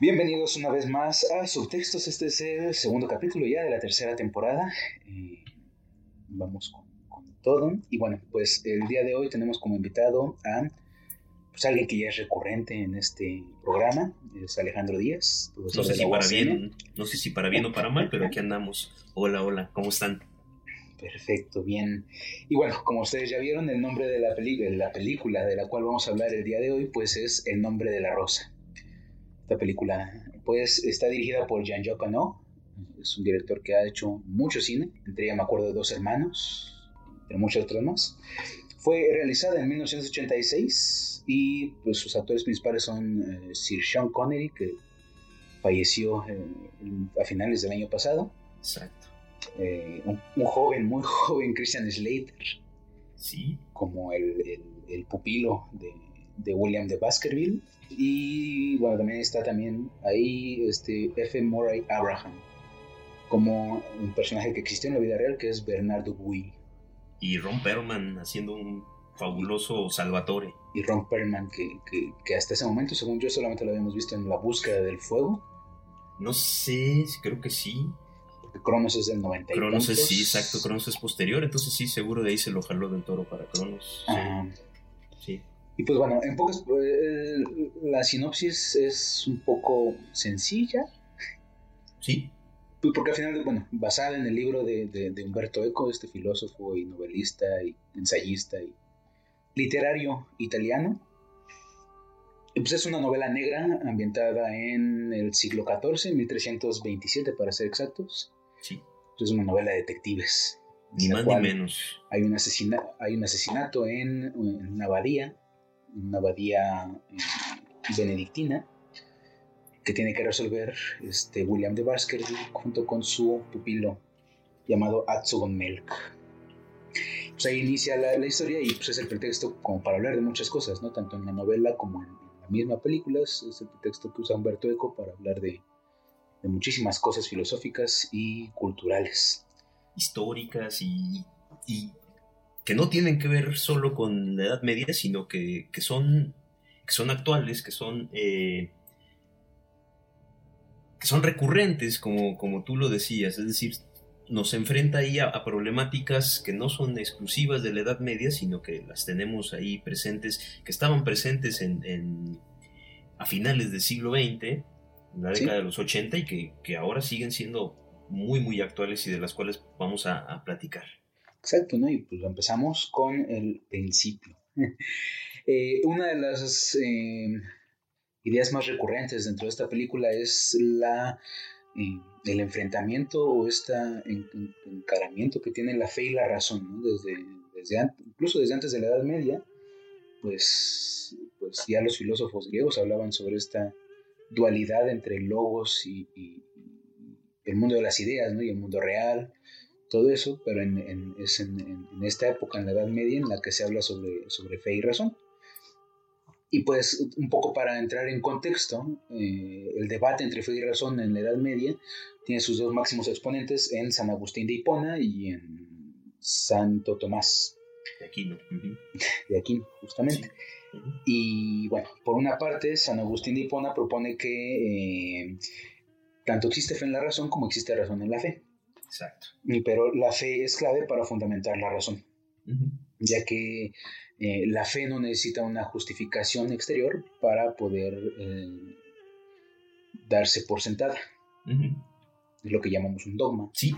Bienvenidos una vez más a Subtextos. Este es el segundo capítulo ya de la tercera temporada. Eh, vamos con, con, todo. Y bueno, pues el día de hoy tenemos como invitado a pues, alguien que ya es recurrente en este programa. Es Alejandro Díaz. No sé, si para bien, no sé si para bien o para mal, pero aquí andamos. Hola, hola, ¿cómo están? Perfecto, bien. Y bueno, como ustedes ya vieron, el nombre de la, la película de la cual vamos a hablar el día de hoy, pues es El nombre de la rosa. Esta película, pues, está dirigida por Jean-Jacques Annaud. Es un director que ha hecho mucho cine. Entre ella me acuerdo de Dos Hermanos, entre muchos otros más. Fue realizada en 1986 y pues sus actores principales son eh, Sir Sean Connery, que falleció eh, a finales del año pasado. Exacto. Eh, un, joven, muy joven Christian Slater. Sí. Como el, el, pupilo de, de, William de Baskerville. Y bueno, también está también ahí este F. Murray Abraham. Como un personaje que existió en la vida real, que es Bernardo Bui. Y Ron Perlman haciendo un fabuloso Salvatore. Y Ron Perlman, que, que, que hasta ese momento, según yo, solamente lo habíamos visto en La búsqueda del fuego. No sé, creo que sí. Cronos es del 90 Cronos es, sí, exacto, Cronos es posterior, entonces sí, seguro de ahí se lo jaló del toro para Cronos. Sí. Y pues bueno, en pocas, eh, la sinopsis es un poco sencilla. Sí. Pues porque al final, bueno, basada en el libro de, de, Umberto Eco, este filósofo y novelista y ensayista y literario italiano. Pues es una novela negra ambientada en el siglo XIV, 1327 para ser exactos. Sí. Es una novela de detectives. Ni más ni menos. Hay un, asesina hay un asesinato en, una abadía, una abadía eh, benedictina, que tiene que resolver este William de Baskerville junto con su pupilo llamado Atsugon Melk. Pues ahí inicia la, la, historia y pues es el pretexto como para hablar de muchas cosas, ¿no? Tanto en la novela como en, la misma película, es, el pretexto que usa Humberto Eco para hablar de, de muchísimas cosas filosóficas y culturales. Históricas y, y, que no tienen que ver solo con la Edad Media, sino que, que son, que son actuales, que son, eh, que son recurrentes, como, como tú lo decías. Es decir, nos enfrenta ahí a, problemáticas que no son exclusivas de la Edad Media, sino que las tenemos ahí presentes, que estaban presentes en, a finales del siglo XX en la década de los 80 y que, que, ahora siguen siendo muy, muy actuales y de las cuales vamos a, platicar. Exacto, ¿no? Y pues empezamos con el principio. Eh, una de las eh, ideas más recurrentes dentro de esta película es la, eh, el enfrentamiento o este encaramiento que tiene la fe y la razón, ¿no? Desde, desde incluso desde antes de la Edad Media, pues, pues ya los filósofos griegos hablaban sobre esta dualidad entre logos y, el mundo de las ideas, ¿no? Y el mundo real, todo eso, pero en, es en, esta época, en la Edad Media, en la que se habla sobre, sobre fe y razón. Y pues un poco para entrar en contexto, eh, el debate entre fe y razón en la Edad Media tiene sus dos máximos exponentes en San Agustín de Hipona y en Santo Tomás. De Aquino. De Aquino, justamente. Y bueno, por una parte, San Agustín de Hipona propone que eh, tanto existe fe en la razón como existe razón en la fe. Exacto. Pero la fe es clave para fundamentar la razón, ya que eh, la fe no necesita una justificación exterior para poder eh, darse por sentada. Es lo que llamamos un dogma. Sí.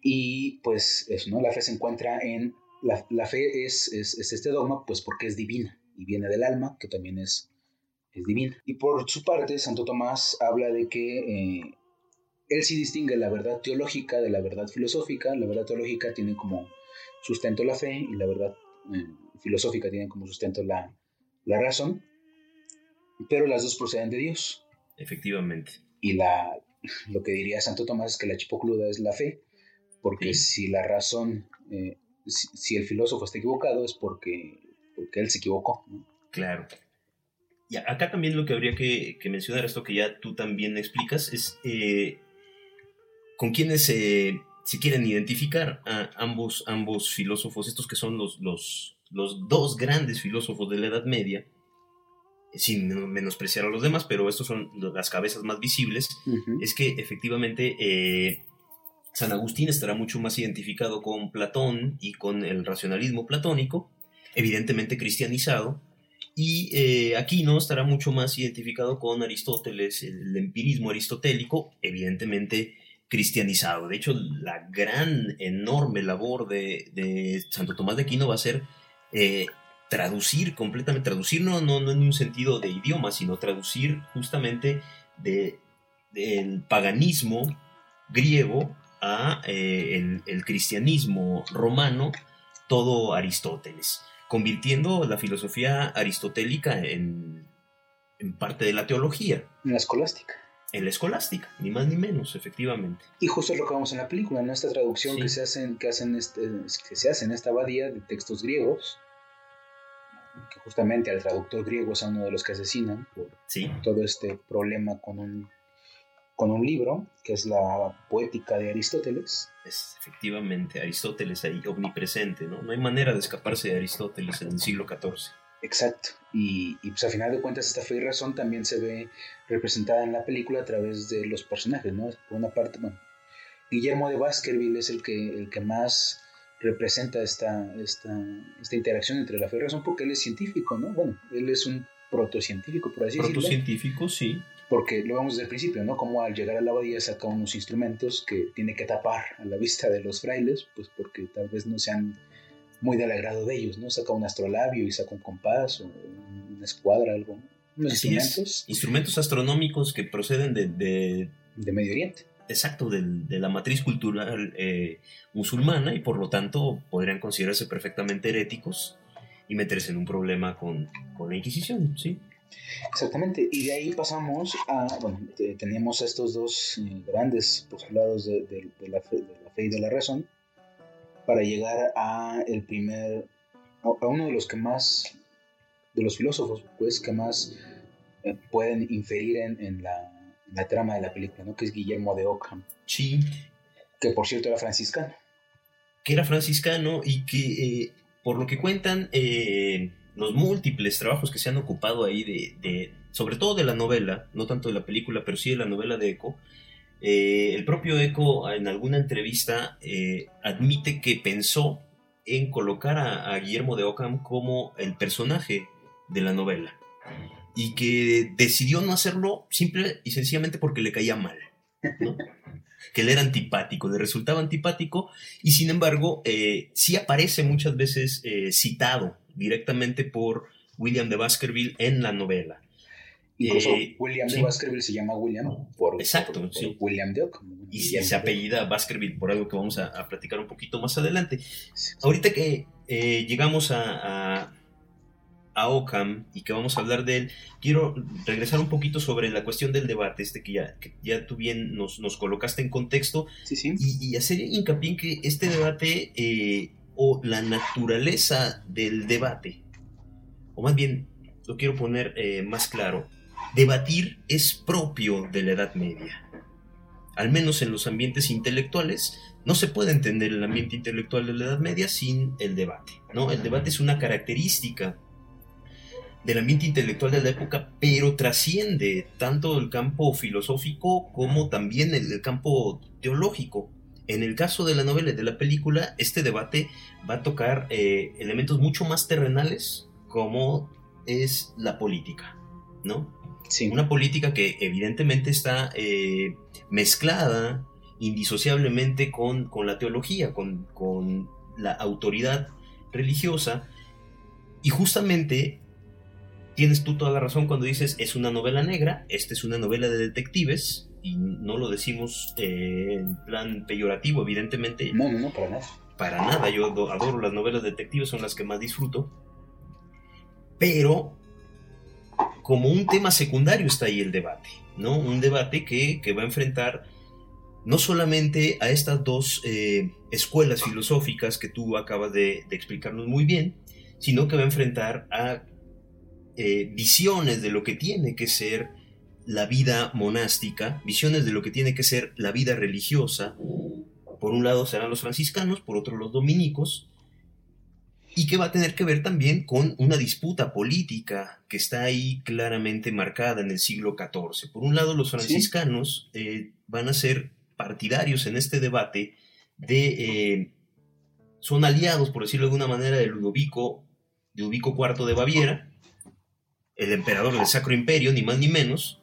Y pues eso, ¿no? La fe se encuentra en la, fe es, este dogma, pues porque es divina y viene del alma, que también es, es divina. Y por su parte, Santo Tomás habla de que eh, él sí distingue la verdad teológica de la verdad filosófica. La verdad teológica tiene como sustento la fe y la verdad eh, filosófica tiene como sustento la, la razón, pero las dos proceden de Dios. Efectivamente. Y la, lo que diría Santo Tomás es que la chipocluda es la fe, porque si la razón eh, si, el filósofo está equivocado es porque, porque él se equivocó. Claro. Y acá también lo que habría que, mencionar, esto que ya tú también explicas, es eh, con quienes se, quieren identificar a ambos, ambos filósofos, estos que son los, los, los dos grandes filósofos de la Edad Media, sin menospreciar a los demás, pero estos son las cabezas más visibles, es que efectivamente eh, San Agustín estará mucho más identificado con Platón y con el racionalismo platónico, evidentemente cristianizado, y eh, Aquino estará mucho más identificado con Aristóteles, el empirismo aristotélico, evidentemente cristianizado. De hecho, la gran, enorme labor de, Santo Tomás de Aquino va a ser eh, traducir completamente, traducir no, no, en un sentido de idioma, sino traducir justamente de, del paganismo griego a eh, el, cristianismo romano, todo Aristóteles, convirtiendo la filosofía aristotélica en, en parte de la teología. En la escolástica. En la escolástica, ni más ni menos, efectivamente. Y justo es lo que vemos en la película, en esta traducción que, se hacen, que, hacen este, que se hace en esta abadía de textos griegos, que justamente al traductor griego es uno de los que asesinan por todo este problema con un, con un libro, que es la poética de Aristóteles. Es efectivamente Aristóteles ahí omnipresente, ¿no? No hay manera de escaparse de Aristóteles en el siglo XIV. Exacto. Y, y, pues a final de cuentas esta fe y razón también se ve representada en la película a través de los personajes, ¿no? Por una parte, bueno, Guillermo de Baskerville es el que, el que más representa esta, esta, esta interacción entre la fe y razón porque él es científico, ¿no? Bueno, él es un protocientífico, por así decirlo. Protocientífico, sí. Porque lo vemos desde el principio, ¿no? Como al llegar a la abadía saca unos instrumentos que tiene que tapar a la vista de los frailes, pues porque tal vez no sean muy del agrado de ellos, ¿no? Saca un astrolabio y saca un compás o una escuadra, algo. instrumentos. Instrumentos astronómicos que proceden de, de... de Medio Oriente exacto de, la matriz cultural eh, musulmana y por lo tanto podrían considerarse perfectamente heréticos y meterse en un problema con, la Inquisición, ¿sí? Exactamente, y de ahí pasamos a, bueno, teníamos estos dos eh, grandes postulados de, la fe, y de la razón para llegar a el primer, a, uno de los que más, de los filósofos, pues, que más eh, pueden inferir en la la trama de la película, ¿no? Que es Guillermo de Ockham. Sí. Que por cierto era franciscano. Que era franciscano y que, eh, por lo que cuentan, eh, los múltiples trabajos que se han ocupado ahí de, sobre todo de la novela, no tanto de la película, pero sí de la novela de Eco, eh, el propio Eco en alguna entrevista admite que pensó en colocar a, Guillermo de Ockham como el personaje de la novela y que decidió no hacerlo simple y sencillamente porque le caía mal, que él era antipático, le resultaba antipático y sin embargo eh, sí aparece muchas veces eh, citado directamente por William de Baskerville en la novela. Incluso eh, William de Baskerville se llama William por, Exacto, William de Y, se apellida Baskerville por algo que vamos a, platicar un poquito más adelante. Ahorita que llegamos a a Ockham y que vamos a hablar de él, quiero regresar un poquito sobre la cuestión del debate, este que ya, ya tú bien nos, colocaste en contexto, Y, hacer hincapié en que este debate eh, o la naturaleza del debate, o más bien lo quiero poner eh, más claro, debatir es propio de la Edad Media. Al menos en los ambientes intelectuales, no se puede entender el ambiente intelectual de la Edad Media sin el debate. ¿no? El debate es una característica del ambiente intelectual de la época, pero trasciende tanto el campo filosófico como también el, campo teológico. En el caso de la novela y de la película, este debate va a tocar eh, elementos mucho más terrenales, como es la política, ¿no? Sí. Una política que evidentemente está eh, mezclada indisociablemente con, con la teología, con, con la autoridad religiosa, y justamente tienes tú toda la razón cuando dices es una novela negra, esta es una novela de detectives, y no lo decimos eh, en plan peyorativo, evidentemente. No, no, no, para nada. Para nada, yo adoro las novelas detectives, son las que más disfruto. Pero como un tema secundario está ahí el debate, ¿no? Un debate que, va a enfrentar no solamente a estas dos eh, escuelas filosóficas que tú acabas de, de explicarnos muy bien, sino que va a enfrentar a eh, visiones de lo que tiene que ser la vida monástica, visiones de lo que tiene que ser la vida religiosa. Por un lado serán los franciscanos, por otro los dominicos. Y que va a tener que ver también con una disputa política que está ahí claramente marcada en el siglo XIV. Por un lado, los franciscanos eh, van a ser partidarios en este debate de... Eh, son aliados, por decirlo de alguna manera, de Ludovico, Ludovico IV de Baviera, el emperador del Sacro Imperio, ni más ni menos,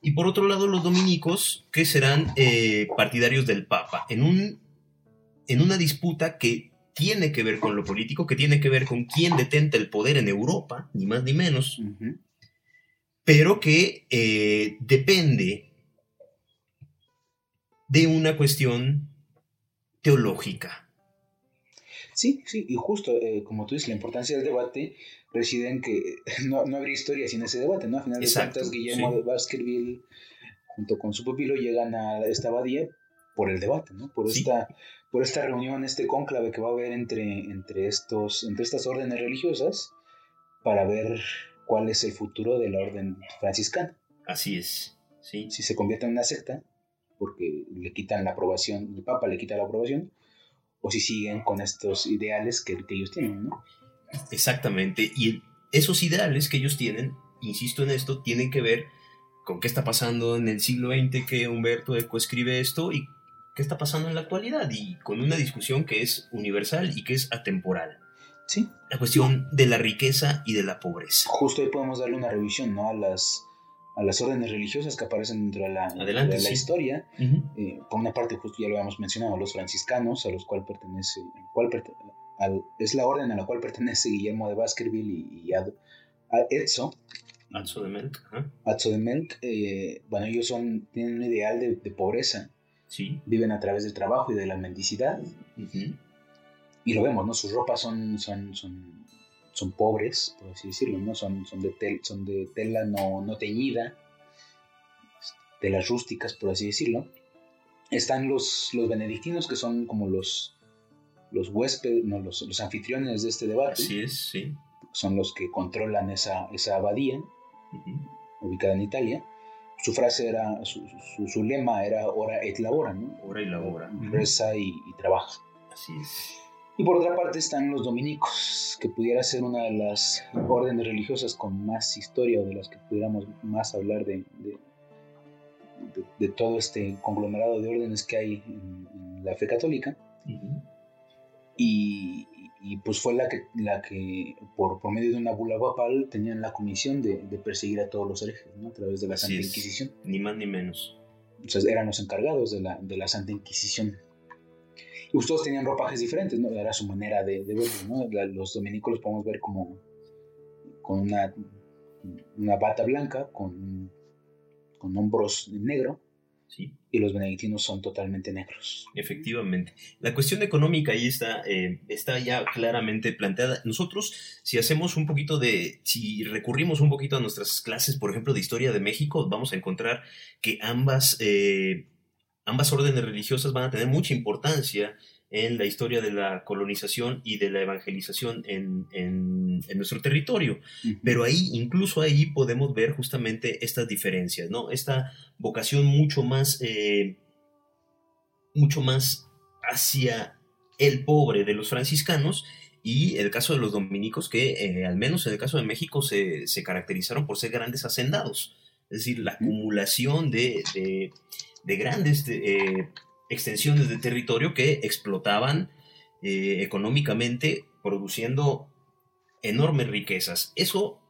y por otro lado los dominicos, que serán eh, partidarios del Papa, en, un, en una disputa que tiene que ver con lo político, que tiene que ver con quién detenta el poder en Europa, ni más ni menos, pero que eh, depende de una cuestión teológica. Sí, sí, y justo, eh, como tú dices, la importancia del debate reside en que no, no habría historia sin ese debate, ¿no? A final de cuentas, Guillermo de Baskerville, junto con su pupilo, llegan a esta abadía por el debate, ¿no? Por esta por esta reunión, este cónclave que va a haber entre, entre, estos, entre estas órdenes religiosas para ver cuál es el futuro de la orden franciscana. Así es, sí. Si se convierte en una secta, porque le quitan la aprobación, el Papa le quita la aprobación, o si siguen con estos ideales que, que ellos tienen, ¿no? Exactamente, y esos ideales que ellos tienen, insisto en esto, tienen que ver con qué está pasando en el siglo XX que Humberto Eco escribe esto y qué está pasando en la actualidad y con una discusión que es universal y que es atemporal. Sí. La cuestión de la riqueza y de la pobreza. Justo ahí podemos darle una revisión, ¿no? A las, a las órdenes religiosas que aparecen dentro de la, de la historia. Eh, por una parte, justo ya lo habíamos mencionado, los franciscanos, a los cuales pertenece, cual es la orden a la cual pertenece Guillermo de Baskerville y, a Edso. Atzo de Melk. Atzo de Melk, eh, bueno, ellos son, tienen un ideal de, de pobreza Viven a través del trabajo y de la mendicidad. Y lo vemos, ¿no? Sus ropas son, son, son, son pobres, por así decirlo, ¿no? Son, son, de, son de tela no, no teñida, telas rústicas, por así decirlo. Están los, los benedictinos, que son como los, los huéspedes, no, los, los anfitriones de este debate. Así es, sí. Son los que controlan esa, esa abadía, ubicada en Italia su frase era, su, su, lema era ora et labora, ¿no? Ora y labora. Reza y, trabaja. Así es. Y por otra parte están los dominicos, que pudiera ser una de las órdenes religiosas con más historia o de las que pudiéramos más hablar de, de, todo este conglomerado de órdenes que hay en, la fe católica. y, y pues fue la que, la que por, por medio de una bula papal tenían la comisión de, de perseguir a todos los herejes, ¿no? A través de la Santa Inquisición. Ni más ni menos. Entonces eran los encargados de la, de la Santa Inquisición. Y ustedes tenían ropajes diferentes, ¿no? Era su manera de, de verlo, ¿no? Los dominicos los podemos ver como con una, una bata blanca, con, con hombros negro, y los benedictinos son totalmente negros. Efectivamente. La cuestión económica ahí está, eh, está ya claramente planteada. Nosotros, si hacemos un poquito de, si recurrimos un poquito a nuestras clases, por ejemplo, de historia de México, vamos a encontrar que ambas, eh, ambas órdenes religiosas van a tener mucha importancia en la historia de la colonización y de la evangelización en, en, nuestro territorio. Pero ahí, incluso ahí podemos ver justamente estas diferencias, ¿no? Esta vocación mucho más, eh, mucho más hacia el pobre de los franciscanos y el caso de los dominicos que, eh, al menos en el caso de México, se, se, caracterizaron por ser grandes hacendados. Es decir, la acumulación de, de, grandes eh, extensiones de territorio que explotaban eh, económicamente, produciendo enormes riquezas. Eso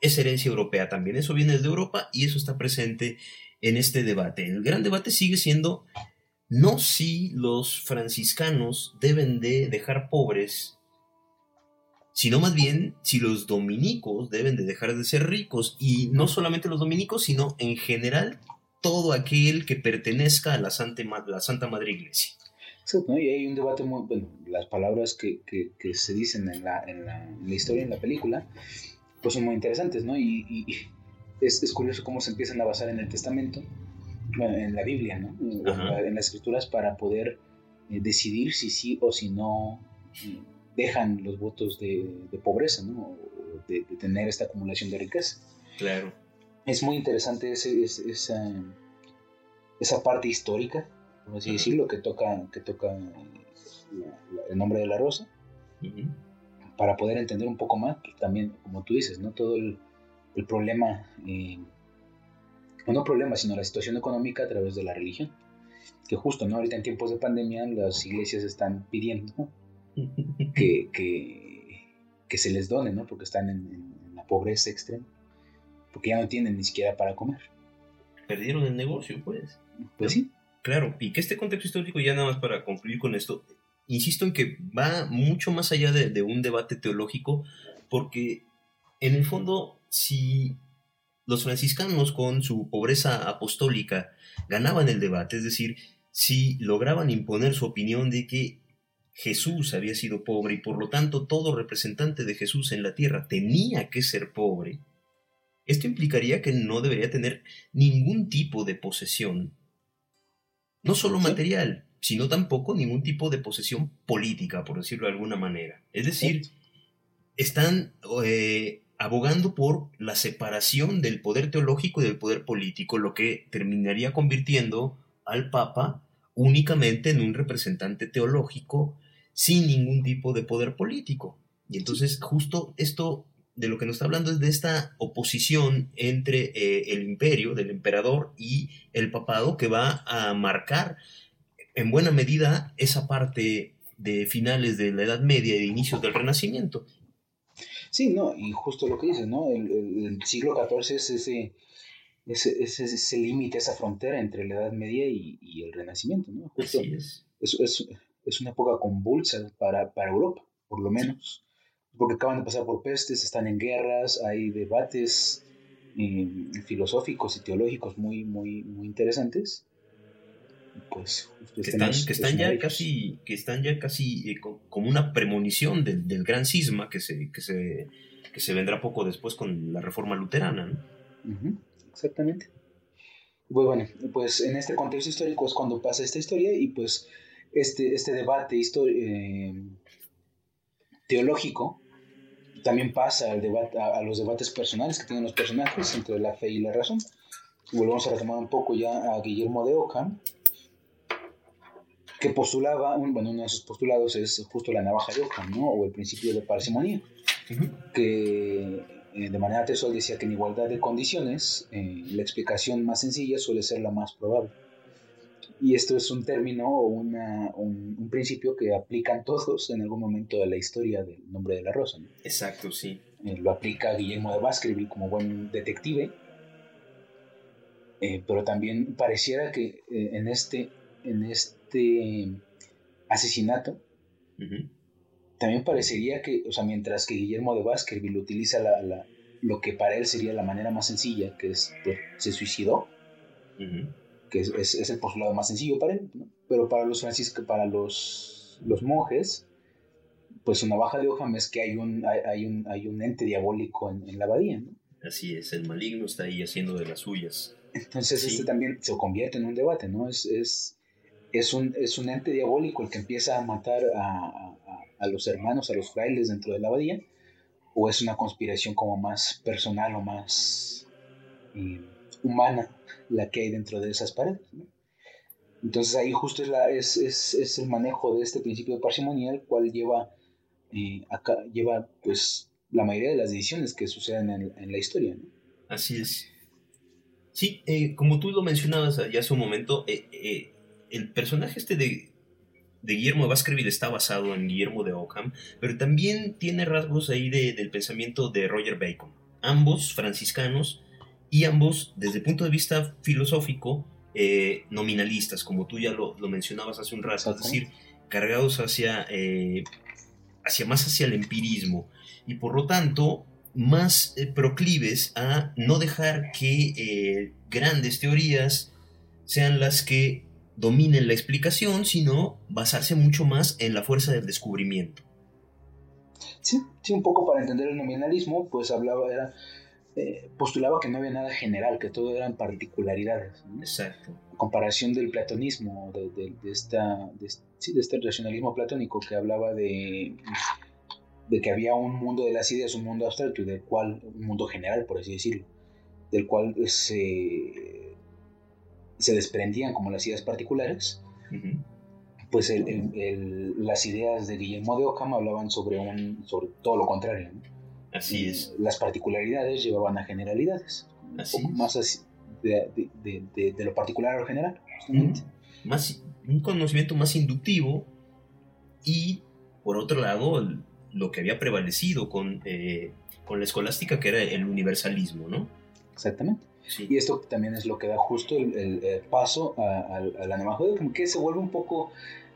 es herencia europea también, eso viene de Europa y eso está presente en este debate. El gran debate sigue siendo no si los franciscanos deben de dejar pobres, sino más bien si los dominicos deben de dejar de ser ricos. Y no solamente los dominicos, sino en general todo aquel que pertenezca a la Santa, la Santa Madre Iglesia. Exacto, y hay un debate muy, bueno, las palabras que, que, se dicen en la, en, la, en la, historia, en la película, pues son muy interesantes, ¿no? Y, es, es, curioso cómo se empiezan a basar en el Testamento, bueno, en la Biblia, ¿no? En, las escrituras para poder eh, decidir si sí o si no eh, dejan los votos de, de pobreza, ¿no? De, de tener esta acumulación de riqueza. Claro es muy interesante ese, esa, esa, parte histórica, por así decirlo, que toca, que toca el nombre de la rosa, para poder entender un poco más, pues, también, como tú dices, ¿no? Todo el, problema, eh, no problema, sino la situación económica a través de la religión. Que justo, ¿no? Ahorita en tiempos de pandemia las iglesias están pidiendo que, que, se les done, ¿no? Porque están en, la pobreza extrema. Porque ya no tienen ni siquiera para comer. Perdieron el negocio, pues. Pues sí. Claro, y que este contexto histórico, ya nada más para concluir con esto, insisto en que va mucho más allá de, un debate teológico, porque en el fondo, si los franciscanos con su pobreza apostólica ganaban el debate, es decir, si lograban imponer su opinión de que Jesús había sido pobre y por lo tanto todo representante de Jesús en la tierra tenía que ser pobre, esto implicaría que no debería tener ningún tipo de posesión no solo material, sino tampoco ningún tipo de posesión política, por decirlo de alguna manera. Es decir, están eh, abogando por la separación del poder teológico y del poder político, lo que terminaría convirtiendo al Papa únicamente en un representante teológico sin ningún tipo de poder político. Y entonces justo esto de lo que nos está hablando es de esta oposición entre eh, el imperio del emperador y el papado que va a marcar en buena medida esa parte de finales de la Edad Media y de inicios del Renacimiento. Sí, no, y justo lo que dices, ¿no? El, siglo XIV es ese, ese, ese, límite, esa frontera entre la Edad Media y, el Renacimiento, ¿no? Así es. Es, es. una época convulsa para, para Europa, por lo menos porque acaban de pasar por pestes, están en guerras, hay debates eh, filosóficos y teológicos muy, muy, muy interesantes. Pues, que están, ya casi, que están ya casi eh, como una premonición del, del, gran cisma que se, que, se, que se vendrá poco después con la reforma luterana. ¿no? exactamente. Pues bueno, pues en este contexto histórico es cuando pasa esta historia y pues este, este debate eh, teológico también pasa al debate, a, los debates personales que tienen los personajes entre la fe y la razón. Volvemos a retomar un poco ya a Guillermo de Ockham, que postulaba, un, bueno, uno de sus postulados es justo la navaja de Ockham, ¿no? o el principio de parsimonía, que eh, de manera textual decía que en igualdad de condiciones, eh, la explicación más sencilla suele ser la más probable. Y esto es un término o una, un, principio que aplican todos en algún momento de la historia del nombre de la rosa. Exacto, sí. Eh, lo aplica Guillermo de Baskerville como buen detective, eh, pero también pareciera que eh, en, este, en este asesinato, también parecería que, o sea, mientras que Guillermo de Baskerville utiliza la, lo que para él sería la manera más sencilla, que es, pues, se suicidó, que es, el postulado más sencillo para él, pero para los franciscanos, para los, los monjes, pues una baja de hoja es que hay un, hay, un, hay un ente diabólico en, la abadía. ¿no? Así es, el maligno está ahí haciendo de las suyas. Entonces este también se convierte en un debate, ¿no? Es, es, es, un, es un ente diabólico el que empieza a matar a, a, los hermanos, a los frailes dentro de la abadía, o es una conspiración como más personal o más eh, humana la que hay dentro de esas paredes. Entonces ahí justo es, el manejo de este principio parsimonía, el cual lleva, eh, lleva pues la mayoría de las decisiones que suceden en, la historia. Así es. Sí, eh, como tú lo mencionabas ya hace un momento, eh, el personaje este de, de Guillermo de Baskerville está basado en Guillermo de Ockham, pero también tiene rasgos ahí de, del pensamiento de Roger Bacon. Ambos franciscanos y ambos, desde el punto de vista filosófico, eh, nominalistas, como tú ya lo, mencionabas hace un rato, es decir, cargados hacia, eh, hacia más hacia el empirismo y por lo tanto más eh, proclives a no dejar que grandes teorías sean las que dominen la explicación, sino basarse mucho más en la fuerza del descubrimiento. Sí, sí, un poco para entender el nominalismo, pues hablaba, era eh, postulaba que no había nada general, que todo eran particularidades. Exacto. comparación del platonismo, de, esta, de, este racionalismo platónico que hablaba de, de que había un mundo de las ideas, un mundo abstracto y del cual, un mundo general, por así decirlo, del cual se, se desprendían como las ideas particulares. pues las ideas de Guillermo de Ockham hablaban sobre, un, sobre todo lo contrario. Así es. Las particularidades llevaban a generalidades. Así más de, lo particular a lo general, Más, un conocimiento más inductivo y, por otro lado, lo que había prevalecido con, eh, con la escolástica, que era el universalismo, ¿no? Exactamente. Y esto también es lo que da justo el, paso a, la nueva como que se vuelve un poco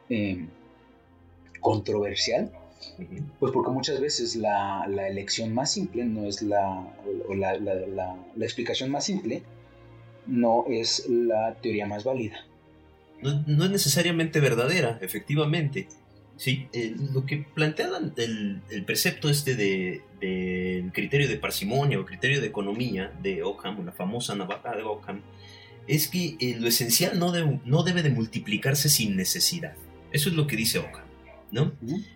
eh, controversial, pues porque muchas veces la, elección más simple no es la, o la, la, explicación más simple, no es la teoría más válida. No, es necesariamente verdadera, efectivamente. Sí, lo que plantea el, el precepto este del de, criterio de parsimonia o criterio de economía de Ockham, la famosa navaja de Ockham, es que eh, lo esencial no, no debe de multiplicarse sin necesidad. Eso es lo que dice Ockham, ¿no?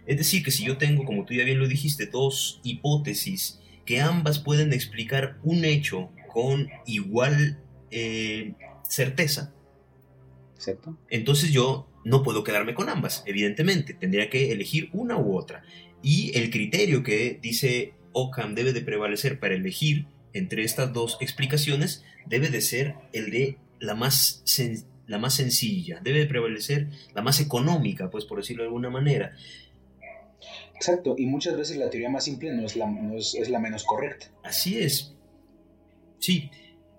Es decir, que si yo tengo, como tú ya bien lo dijiste, dos hipótesis que ambas pueden explicar un hecho con igual eh, certeza, entonces yo no puedo quedarme con ambas, evidentemente, tendría que elegir una u otra. Y el criterio que dice Ockham debe de prevalecer para elegir entre estas dos explicaciones debe de ser el de la más, la más sencilla, debe de prevalecer la más económica, pues por decirlo de alguna manera. Exacto, y muchas veces la teoría más simple no es la, es la menos correcta. Así es. Sí,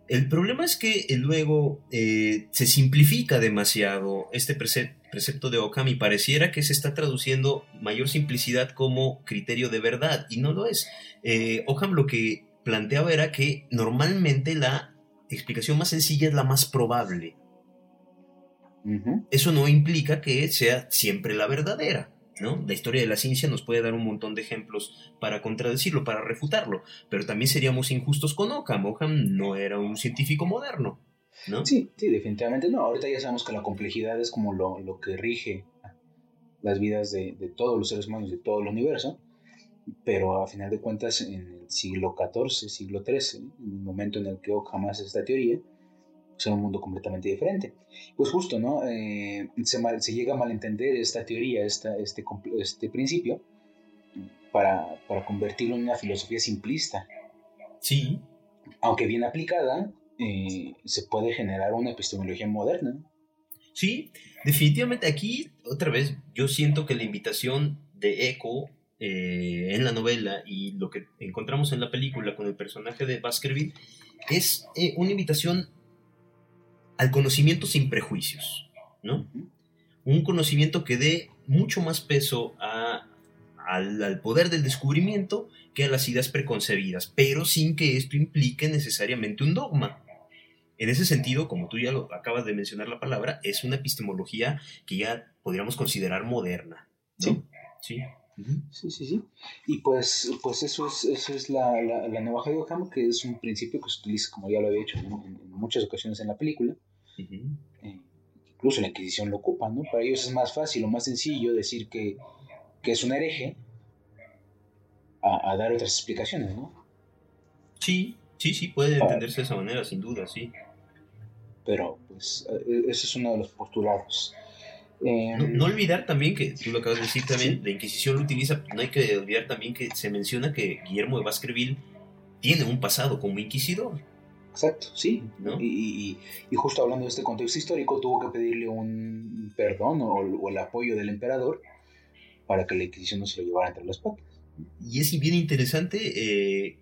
el problema es que eh, luego eh, se simplifica demasiado este precepto de Ockham y pareciera que se está traduciendo mayor simplicidad como criterio de verdad y no lo es. Eh, Ockham lo que planteaba era que normalmente la explicación más sencilla es la más probable. Eso no implica que sea siempre la verdadera. La historia de la ciencia nos puede dar un montón de ejemplos para contradecirlo, para refutarlo, pero también seríamos injustos con Ockham. Ockham no era un científico moderno, ¿no? Sí, sí, definitivamente no. Ahorita ya sabemos que la complejidad es como lo, que rige las vidas de, todos los seres humanos, de todo el universo, pero a final de cuentas en el siglo XIV, siglo XIII, en el momento en el que Ockham hace esta teoría, sea un mundo completamente diferente. Pues justo, ¿no? Eh, se, llega a malentender esta teoría, esta, este, este principio, para, para convertirlo en una filosofía simplista. Sí. Aunque bien aplicada, eh, se puede generar una epistemología moderna. Sí, definitivamente aquí, otra vez, yo siento que la invitación de Eco eh, en la novela y lo que encontramos en la película con el personaje de Baskerville es una invitación al conocimiento sin prejuicios, ¿no? Un conocimiento que dé mucho más peso al, poder del descubrimiento que a las ideas preconcebidas, pero sin que esto implique necesariamente un dogma. En ese sentido, como tú ya lo acabas de mencionar la palabra, es una epistemología que ya podríamos considerar moderna. Sí. Sí. Sí, sí, sí. Y pues, pues eso es, eso es la, la, navaja de Ockham, que es un principio que se utiliza, como ya lo había hecho en muchas ocasiones en la película, eh, incluso la Inquisición lo ocupa, ¿no? Para ellos es más fácil o más sencillo decir que, es un hereje a, dar otras explicaciones, ¿no? Sí, sí, sí, puede entenderse de esa manera, sin duda, sí. Pero, pues, eh, ese es uno de los postulados. Em, no, olvidar también que, tú lo acabas de decir también, la Inquisición lo utiliza, no hay que olvidar también que se menciona que Guillermo de Baskerville tiene un pasado como inquisidor. Exacto, sí. Y, justo hablando de este contexto histórico, tuvo que pedirle un perdón o, el apoyo del emperador para que la Inquisición no se lo llevara entre las patas. Y es bien interesante eh,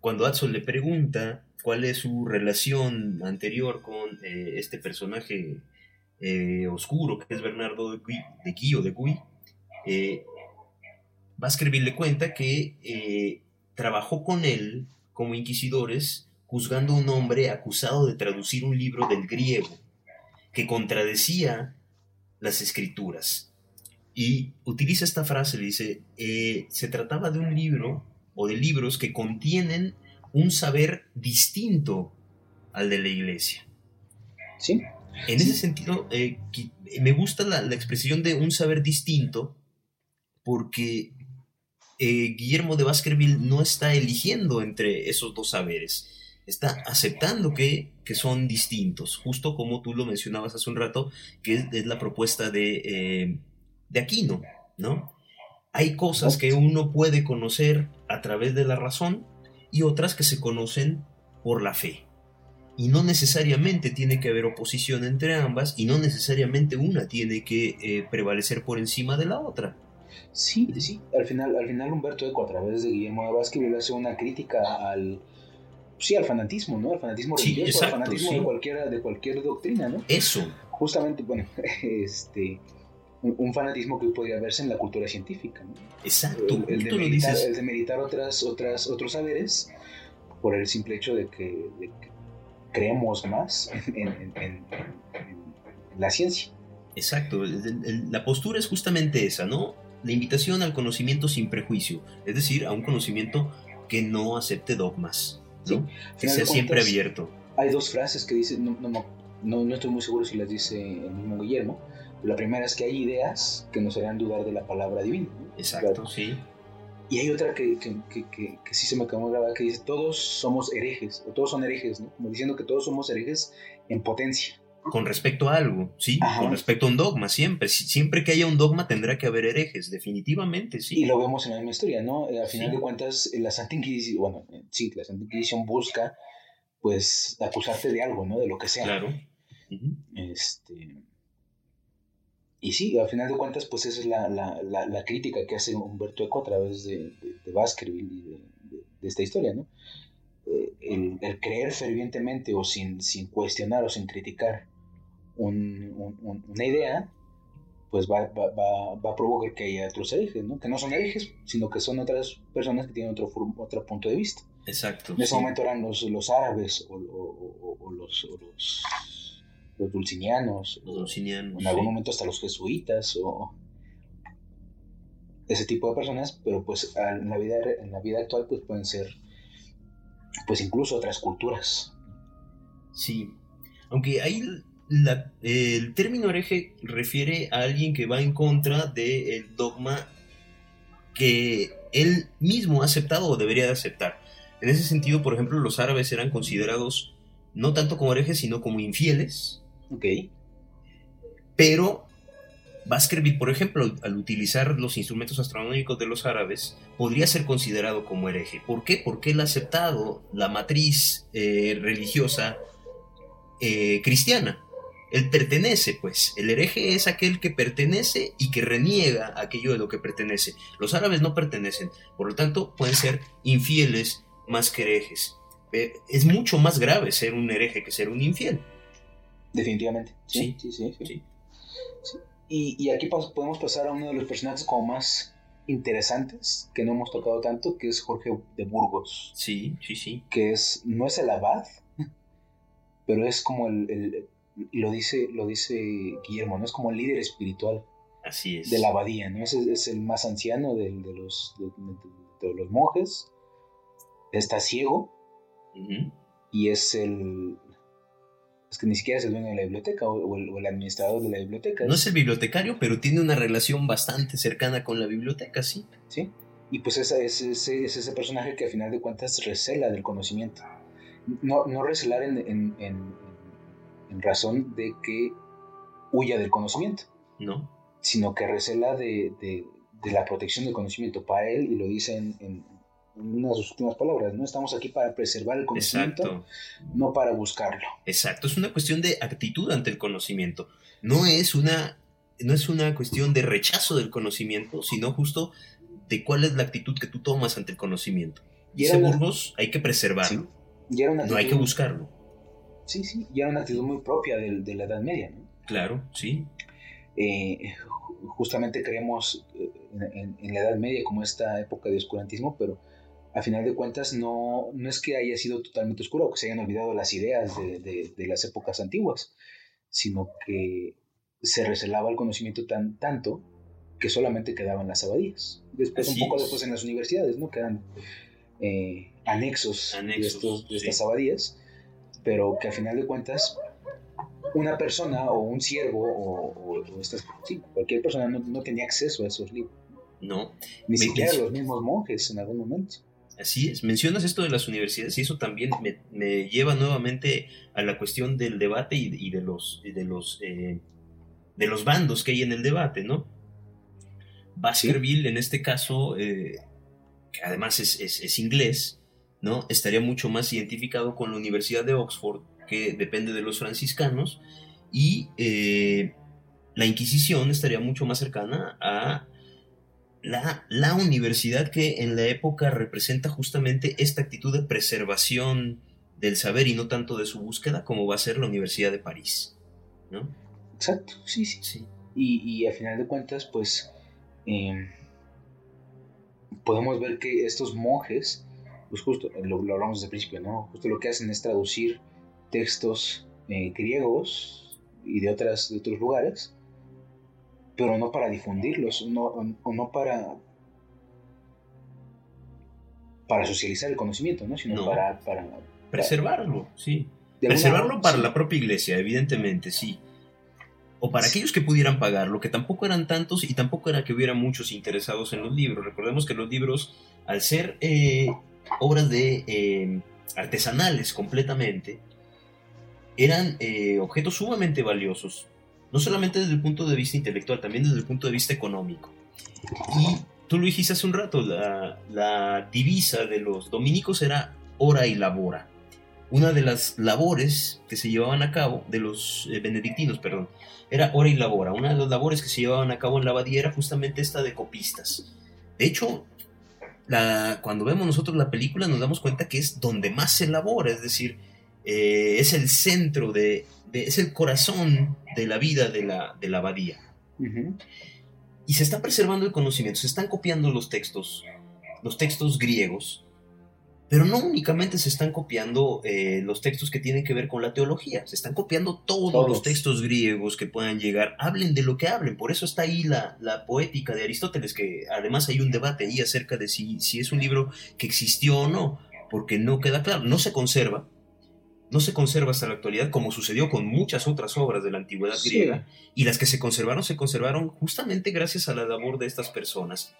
cuando Adson le pregunta cuál es su relación anterior con eh, este personaje eh, oscuro que es Bernardo de Guy, de Guy o de Guy. Baskerville le cuenta que trabajó con él como inquisidores juzgando a un hombre acusado de traducir un libro del griego que contradecía las escrituras. Y utiliza esta frase, le dice, eh, se trataba de un libro o de libros que contienen un saber distinto al de la iglesia. Sí. En ese sentido, eh, me gusta la, expresión de un saber distinto porque eh, Guillermo de Baskerville no está eligiendo entre esos dos saberes está aceptando que, que son distintos, justo como tú lo mencionabas hace un rato, que es, la propuesta de, eh, de Aquino, ¿no? Hay cosas que uno puede conocer a través de la razón y otras que se conocen por la fe. Y no necesariamente tiene que haber oposición entre ambas y no necesariamente una tiene que eh, prevalecer por encima de la otra. Sí, sí, al final, al final Humberto Eco a través de Guillermo de Vázquez le hace una crítica al, sí, al fanatismo, ¿no? Al fanatismo religioso, al fanatismo de, cualquiera, de cualquier doctrina, ¿no? Eso. Justamente, bueno, este, un, fanatismo que podría verse en la cultura científica, ¿no? Exacto. El, de, meditar, el de meditar otras, otras, otros saberes por el simple hecho de que, creemos más en, la ciencia. Exacto. la postura es justamente esa, ¿no? La invitación al conocimiento sin prejuicio, es decir, a un conocimiento que no acepte dogmas. Que sea siempre abierto. Hay dos frases que dicen, no, no, no, no, estoy muy seguro si las dice el mismo Guillermo. La primera es que hay ideas que nos harán dudar de la palabra divina. Exacto, sí. Y hay otra que, que, que, que, sí se me acabó de grabar, que dice, todos somos herejes, o todos son herejes, ¿no? Como diciendo que todos somos herejes en potencia. Con respecto a algo, sí, con respecto a un dogma, siempre. Siempre que haya un dogma tendrá que haber herejes, definitivamente, sí. Y lo vemos en la misma historia, ¿no? Al final de cuentas, la Santa Inquisición, bueno, sí, la Santa Inquisición busca, pues, acusarte de algo, ¿no? De lo que sea. Claro. Este. Y sí, al final de cuentas, pues esa es la, la, la, crítica que hace Humberto Eco a través de, de, Baskerville y de, de, esta historia, ¿no? Eh, el, el, creer fervientemente o sin, sin cuestionar o sin criticar una idea, pues va, va, va, a provocar que haya otros herejes, ¿no? Que no son herejes, sino que son otras personas que tienen otro, otro punto de vista. Exacto. En ese momento eran los, los árabes o, o, los, los, los, dulcinianos. Los dulcinianos. En algún momento hasta los jesuitas o ese tipo de personas, pero pues en la vida, en la vida actual pues pueden ser pues incluso otras culturas. Sí, aunque ahí el término hereje refiere a alguien que va en contra del dogma que él mismo ha aceptado o debería de aceptar. En ese sentido, por ejemplo, los árabes eran considerados no tanto como herejes, sino como infieles. Ok. Pero Baskerville, por ejemplo, al utilizar los instrumentos astronómicos de los árabes, podría ser considerado como hereje. ¿Por qué? Porque él ha aceptado la matriz eh, religiosa eh, cristiana. Él pertenece, pues. El hereje es aquel que pertenece y que reniega aquello de lo que pertenece. Los árabes no pertenecen, por lo tanto pueden ser infieles más que herejes. Eh, es mucho más grave ser un hereje que ser un infiel. Definitivamente. Sí, sí, sí. sí, Y, aquí podemos pasar a uno de los personajes como más interesantes que no hemos tocado tanto, que es Jorge de Burgos. Sí, sí, sí. Que es, no es el abad, pero es como el lo dice, lo dice Guillermo, ¿no? Es como el líder espiritual. Así es. De la abadía, ¿no? Es, es el más anciano de, los, de, los monjes. Está ciego. Y es el. Es que ni siquiera es el dueño de la biblioteca o, el, administrador de la biblioteca. No es el bibliotecario, pero tiene una relación bastante cercana con la biblioteca, sí. Sí. Y pues ese es, ese, ese personaje que al final de cuentas recela del conocimiento. No, no recelar en en razón de que huya del conocimiento. No. Sino que recela de, de, la protección del conocimiento para él, y lo dice en, en, una de sus últimas palabras, ¿no? Estamos aquí para preservar el conocimiento, no para buscarlo. Exacto, es una cuestión de actitud ante el conocimiento. No es una, no es una cuestión de rechazo del conocimiento, sino justo de cuál es la actitud que tú tomas ante el conocimiento. Y ese Burgos hay que preservarlo. no hay que buscarlo. Sí, sí, y era una actitud muy propia de, la Edad Media, ¿no? Claro, sí. Eh, justamente creemos eh, en, la Edad Media como esta época de oscurantismo, pero a final de cuentas no, no es que haya sido totalmente oscuro o que se hayan olvidado las ideas de, las épocas antiguas, sino que se recelaba el conocimiento tan tanto que solamente quedaban las abadías. Después, un poco después en las universidades, ¿no? Quedan eh, anexos, de, estos, de estas abadías pero que a final de cuentas una persona o un siervo o, cualquier persona no, tenía acceso a esos libros. No. Ni siquiera los mismos monjes en algún momento. Así es. Mencionas esto de las universidades y eso también me, lleva nuevamente a la cuestión del debate y, de los, de los, eh, de los bandos que hay en el debate, ¿no? Baskerville, en este caso, eh, que además es, inglés, ¿no? Estaría mucho más identificado con la Universidad de Oxford, que depende de los franciscanos, y eh, la Inquisición estaría mucho más cercana a la, la, universidad que en la época representa justamente esta actitud de preservación del saber y no tanto de su búsqueda como va a ser la Universidad de París. ¿no? Exacto, sí, sí. sí. Y, y a final de cuentas, pues em, podemos ver que estos monjes, pues justo, lo, hablamos desde el principio, ¿no? Justo lo que hacen es traducir textos eh, griegos y de, otras, de otros lugares pero no para difundirlos, no, o, no para, para socializar el conocimiento, ¿no? sino para, para, Preservarlo, sí. Preservarlo para la propia iglesia, evidentemente, sí. O para aquellos que pudieran pagarlo, que tampoco eran tantos y tampoco era que hubiera muchos interesados en los libros. Recordemos que los libros, al ser eh, obras de eh, artesanales completamente, eran eh, objetos sumamente valiosos no solamente desde el punto de vista intelectual, también desde el punto de vista económico. Y tú lo dijiste hace un rato, la, divisa de los dominicos era hora y labora. Una de las labores que se llevaban a cabo, de los eh, benedictinos, perdón, era hora y labora. Una de las labores que se llevaban a cabo en la abadía era justamente esta de copistas. De hecho, la, cuando vemos nosotros la película nos damos cuenta que es donde más se elabora, es decir, eh, es el centro de, es el corazón de la vida de la, de la abadía. Y se está preservando el conocimiento, se están copiando los textos, los textos griegos, pero no únicamente se están copiando eh, los textos que tienen que ver con la teología, se están copiando todos, los textos griegos que puedan llegar, hablen de lo que hablen, por eso está ahí la, la, poética de Aristóteles, que además hay un debate ahí acerca de si, si es un libro que existió o no, porque no queda claro, no se conserva, no se conserva hasta la actualidad, como sucedió con muchas otras obras de la antigüedad griega, y las que se conservaron se conservaron justamente gracias a la labor de estas personas.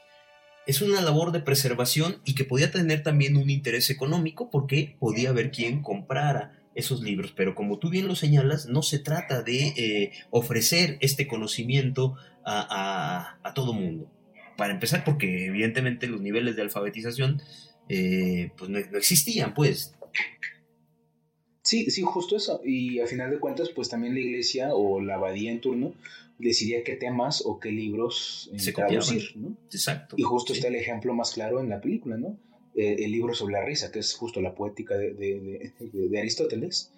Es una labor de preservación y que podía tener también un interés económico porque podía haber quien comprara esos libros, pero como tú bien lo señalas, no se trata de eh, ofrecer este conocimiento a, todo mundo. Para empezar, porque evidentemente los niveles de alfabetización eh, pues no, no existían, pues Sí, sí, justo eso. Y a final de cuentas, pues también la iglesia o la abadía en turno decidía qué temas o qué libros eh, traducir, ¿no? Exacto. Y justo está el ejemplo más claro en la película, ¿no? Eh, el libro sobre la risa, que es justo la poética de, Aristóteles,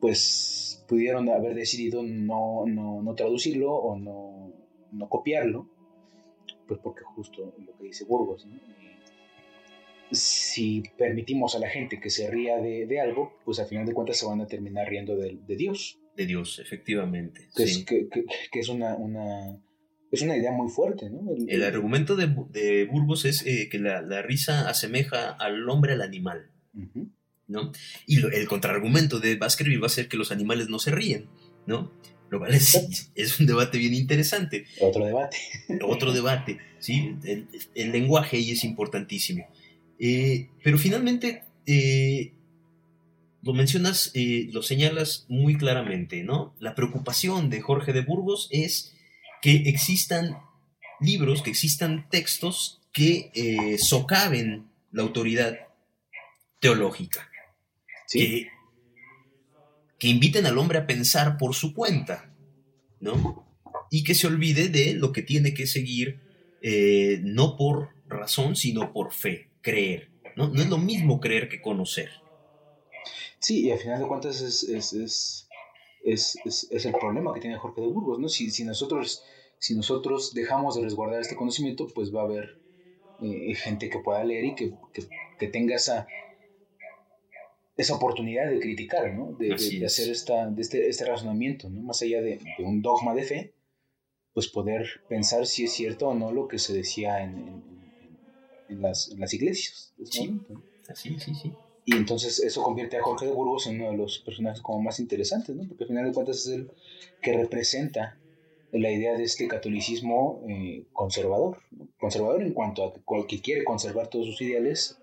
pues pudieron haber decidido no, no, traducirlo o no, no copiarlo, pues porque justo lo que dice Burgos, ¿no? si permitimos a la gente que se ría de, algo, pues al final de cuentas se van a terminar riendo de, Dios. De Dios, efectivamente. Que, es, que, es, una, es una idea muy fuerte, ¿no? El, argumento de, Burgos es eh, que la, risa asemeja al hombre al animal, ¿no? Y el contraargumento de Baskerville va a ser que los animales no se ríen, ¿no? Lo cual es, es, un debate bien interesante. Otro debate. Otro debate, ¿sí? El, el lenguaje ahí es importantísimo. Eh, pero finalmente, eh, lo mencionas, eh, lo señalas muy claramente, ¿no? La preocupación de Jorge de Burgos es que existan libros, que existan textos que socaven la autoridad teológica, que, que inviten al hombre a pensar por su cuenta, ¿no? Y que se olvide de lo que tiene que seguir, no por razón, sino por fe creer. ¿no? no es lo mismo creer que conocer. Sí, y al final de cuentas es, es, es, es, es el problema que tiene Jorge de Burgos. ¿no? Si, si, nosotros, si nosotros dejamos de resguardar este conocimiento, pues va a haber eh, gente que pueda leer y que, que, que, tenga esa, esa oportunidad de criticar, ¿no? de, de, hacer esta, de este, este razonamiento, ¿no? más allá de, de, un dogma de fe, pues poder pensar si es cierto o no lo que se decía en en las, en las iglesias. Sí, sí, sí, sí. Y entonces eso convierte a Jorge de Burgos en uno de los personajes como más interesantes, ¿no? Porque al final de cuentas es el que representa la idea de este catolicismo eh, conservador. Conservador en cuanto a que, quiere conservar todos sus ideales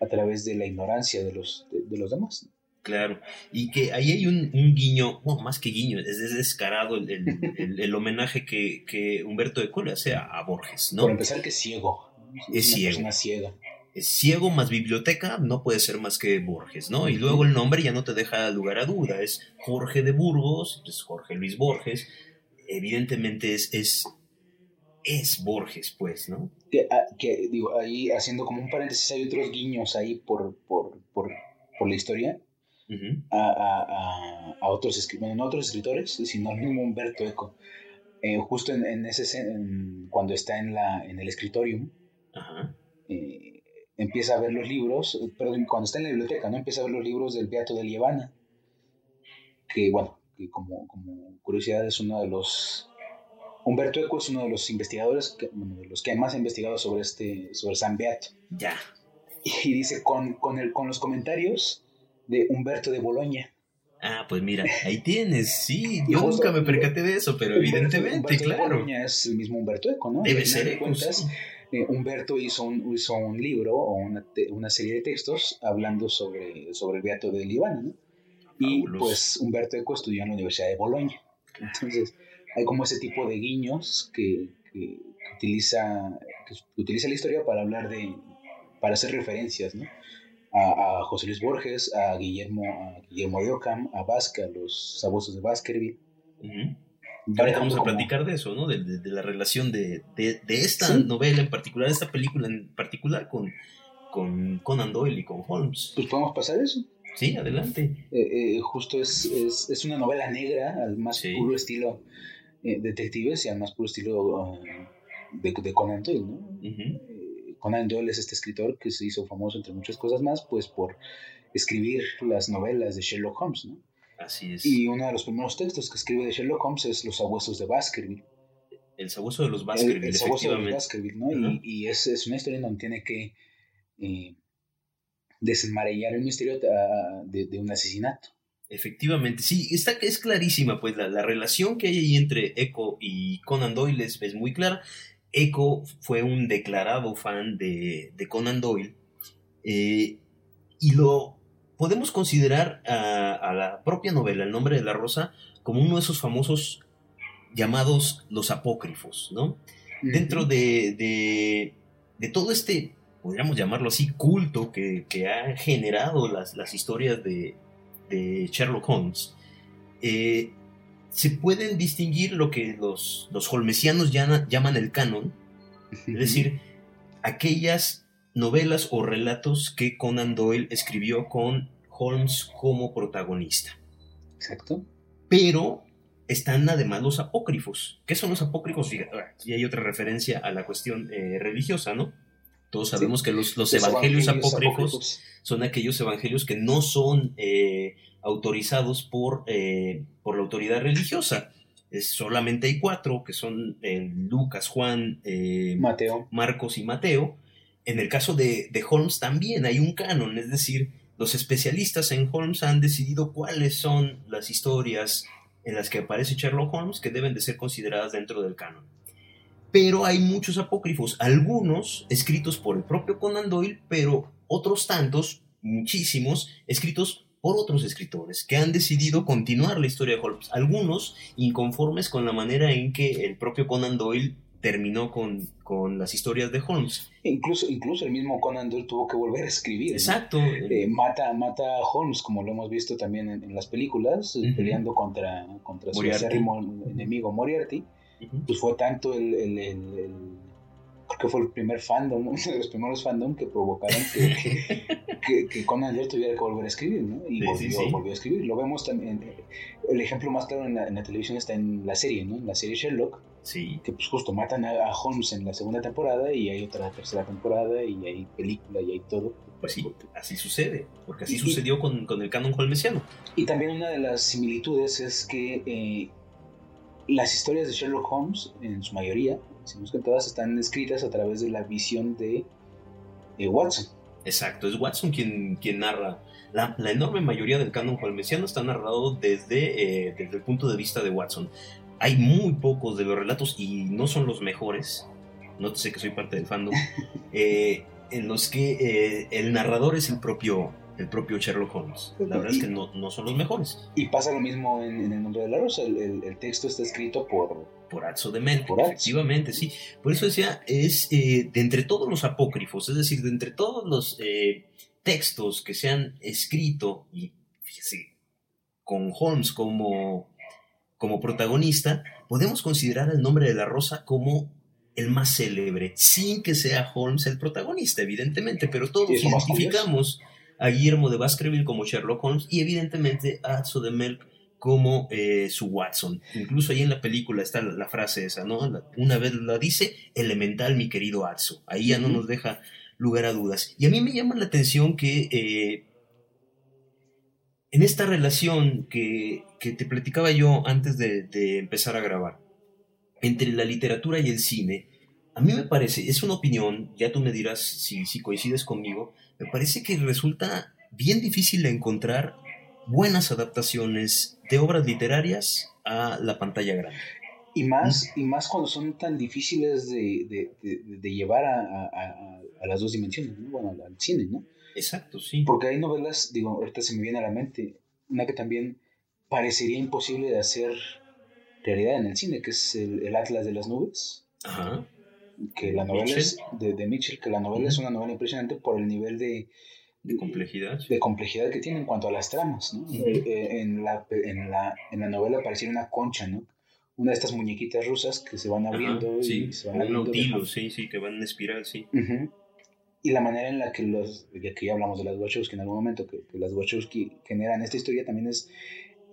a través de la ignorancia de los, de, los demás. Claro, y que ahí hay un, guiño, bueno, más que guiño, es, descarado el, homenaje que, Humberto de le hace a, Borges, ¿no? Por empezar que es ciego. Es, ciego. ciega. Ciego más biblioteca, no puede ser más que Borges, ¿no? Y luego el nombre ya no te deja lugar a duda, es Jorge de Burgos, es Jorge Luis Borges, evidentemente es, es, es Borges, pues, ¿no? Ah, que, digo, ahí haciendo como un paréntesis, hay otros guiños ahí por, por, por, por la historia a, a, a, otros, escritores, no otros escritores, sino al mismo Humberto Eco. Eh, justo en, en ese en, cuando está en, la, en el escritorium, empieza a ver los libros, perdón, cuando está en la biblioteca, ¿no? Empieza a ver los libros del Beato de Lievana, que bueno, que como, como curiosidad es uno de los Humberto Eco es uno de los investigadores, que, de los que más ha investigado sobre, este, sobre San Beato. Ya. Y dice, con, con, el, con los comentarios de Humberto de Boloña. Ah, pues mira, ahí tienes, sí, yo nunca me percaté de eso, pero evidentemente, claro. De Boloña es el mismo Humberto Eco, ¿no? Debe ser. cuentas, eh, Humberto hizo un, hizo un libro o una, una, serie de textos hablando sobre, sobre el Beato de Líbano, ¿no? Y pues Humberto Eco estudió en la Universidad de Boloña. Entonces, hay como ese tipo de guiños que, que, utiliza, que utiliza la historia para hablar de, para hacer referencias, ¿no? A, a, José Luis Borges, a Guillermo, a Guillermo de Ockham, a Vázquez, a los sabuesos de Baskerville. Vamos a platicar de eso, ¿no? De, de, la relación de, de esta novela en particular, de esta película en particular con, con Conan Doyle y con Holmes. Pues podemos pasar eso. Sí, adelante. Eh, eh, justo es, es, es, una novela negra al más puro estilo eh, detectives y al más puro estilo de, de, Conan Doyle, ¿no? Conan Doyle es este escritor que se hizo famoso entre muchas cosas más, pues por escribir las novelas de Sherlock Holmes, ¿no? Así es. Y uno de los primeros textos que escribe de Sherlock Holmes es Los sabuesos de Baskerville. El sabueso de los Baskerville, el, el sabueso de los Baskerville, ¿no? Y, y es, es, una historia en donde tiene que eh, desenmarañar el misterio de, de, un asesinato. Efectivamente, sí, está, es clarísima, pues la, la, relación que hay ahí entre Echo y Conan Doyle es, es muy clara. Echo fue un declarado fan de, Conan Doyle eh, y lo podemos considerar a, la propia novela, El nombre de la rosa, como uno de esos famosos llamados los apócrifos, ¿no? Dentro de, todo este, podríamos llamarlo así, culto que, ha generado las, las historias de, Sherlock Holmes, eh, se pueden distinguir lo que los, los holmesianos llaman el canon, es decir, aquellas novelas o relatos que Conan Doyle escribió con Holmes como protagonista. Exacto. Pero están además los apócrifos. ¿Qué son los apócrifos? Fíjate, y hay otra referencia a la cuestión eh, religiosa, ¿no? Todos sabemos que los, evangelios, apócrifos, son aquellos evangelios que no son eh, autorizados por, eh, por la autoridad religiosa. Es, solamente hay cuatro, que son Lucas, Juan, Mateo. Marcos y Mateo. En el caso de, Holmes también hay un canon, es decir, los especialistas en Holmes han decidido cuáles son las historias en las que aparece Sherlock Holmes que deben de ser consideradas dentro del canon. Pero hay muchos apócrifos, algunos escritos por el propio Conan Doyle, pero otros tantos, muchísimos, escritos por otros escritores que han decidido continuar la historia de Holmes, algunos inconformes con la manera en que el propio Conan Doyle terminó con, con las historias de Holmes. Incluso, incluso el mismo Conan Doyle tuvo que volver a escribir. Exacto. Eh, mata, mata a Holmes, como lo hemos visto también en, las películas, peleando contra, contra su enemigo Moriarty. Pues fue tanto el que fue el primer fandom, uno de los primeros fandom que provocaron que, que, Conan Doyle tuviera que volver a escribir, ¿no? Y volvió, a escribir. Lo vemos también, el ejemplo más claro en la, televisión está en la serie, ¿no? En la serie Sherlock. Sí. Que pues justo matan a, Holmes en la segunda temporada y hay otra tercera temporada y hay película y hay todo. Pues sí, así sucede, porque así sucedió con, con, el canon holmesiano. Y también una de las similitudes es que eh, las historias de Sherlock Holmes, en su mayoría, decimos que todas están escritas a través de la visión de, Watson. Exacto, es Watson quien, quien narra. La, enorme mayoría del canon holmesiano está narrado desde, eh, desde el punto de vista de Watson. Hay muy pocos de los relatos y no son los mejores. No sé que soy parte del fandom. Eh, en los que eh, el narrador es el propio, el propio Sherlock Holmes. La verdad es que no, no, son los mejores. Y pasa lo mismo en, El Nombre de la Rosa. El, el, texto está escrito por... Por Atzo de Melk, efectivamente, sí. Por eso decía, es eh, de entre todos los apócrifos, es decir, de entre todos los eh, textos que se han escrito, y fíjese, con Holmes como, como protagonista, podemos considerar el nombre de la rosa como el más célebre, sin que sea Holmes el protagonista, evidentemente, pero todos identificamos a Guillermo de Baskerville como Sherlock Holmes y evidentemente a Atzo de Melk como eh, su Watson. Incluso ahí en la película está la, frase esa, ¿no? una vez la dice, elemental mi querido Atzo. Ahí ya no nos deja lugar a dudas. Y a mí me llama la atención que eh, en esta relación que, te platicaba yo antes de, empezar a grabar, entre la literatura y el cine, a mí me parece, es una opinión, ya tú me dirás si, si coincides conmigo, me parece que resulta bien difícil encontrar buenas adaptaciones de obras literarias a la pantalla grande. Y más, y más cuando son tan difíciles de, llevar a, las dos dimensiones, bueno, al cine, ¿no? Exacto, sí. Porque hay novelas, digo, ahorita se me viene a la mente, una que también parecería imposible de hacer realidad en el cine, que es el, Atlas de las Nubes. Ajá. Que la novela es de, de, Mitchell, que la novela es una novela impresionante por el nivel de, de complejidad. De complejidad que tiene en cuanto a las tramas, ¿no? Eh, en, la, en, la, en la novela pareciera una concha, ¿no? Una de estas muñequitas rusas que se van abriendo y se van abriendo. sí, sí, que van en espiral, sí. Uh y la manera en la que los, ya que ya hablamos de las Wachowski en algún momento, que, las Wachowski generan esta historia también es,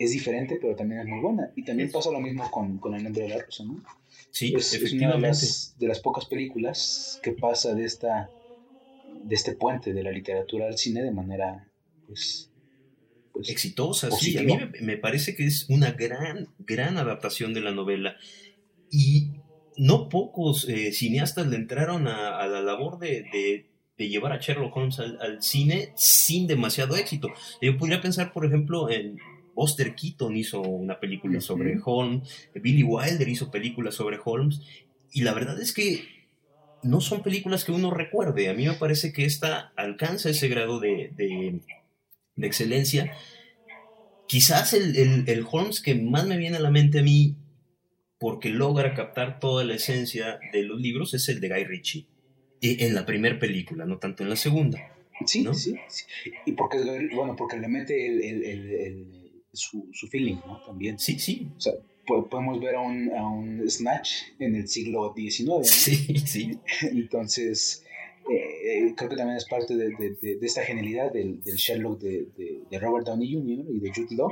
es diferente, pero también es muy buena. Y también pasa lo mismo con, con El nombre de la rosa, ¿no? Sí, es, efectivamente. Es una de las, pocas películas que pasa de esta de este puente de la literatura al cine de manera pues, pues exitosa, sí. A mí me, parece que es una gran, gran adaptación de la novela. Y no pocos eh, cineastas le entraron a, la labor de, de llevar a Sherlock Holmes al, cine sin demasiado éxito. Yo podría pensar, por ejemplo, en Buster Keaton hizo una película sobre Holmes, Billy Wilder hizo películas sobre Holmes, y la verdad es que no son películas que uno recuerde. A mí me parece que esta alcanza ese grado de, de, excelencia. Quizás el, el, Holmes que más me viene a la mente a mí, porque logra captar toda la esencia de los libros, es el de Guy Ritchie en la primera película, no tanto en la segunda. Sí, sí, sí, Y porque, bueno, porque le mete el, el, el, su, su, feeling, ¿no? También. Sí, sí. O sea, podemos ver a un, a un Snatch en el siglo XIX. ¿no? Sí, sí. Entonces, eh, creo que también es parte de, de, de, esta genialidad del, del Sherlock de, de, Robert Downey Jr. y de Jude Law.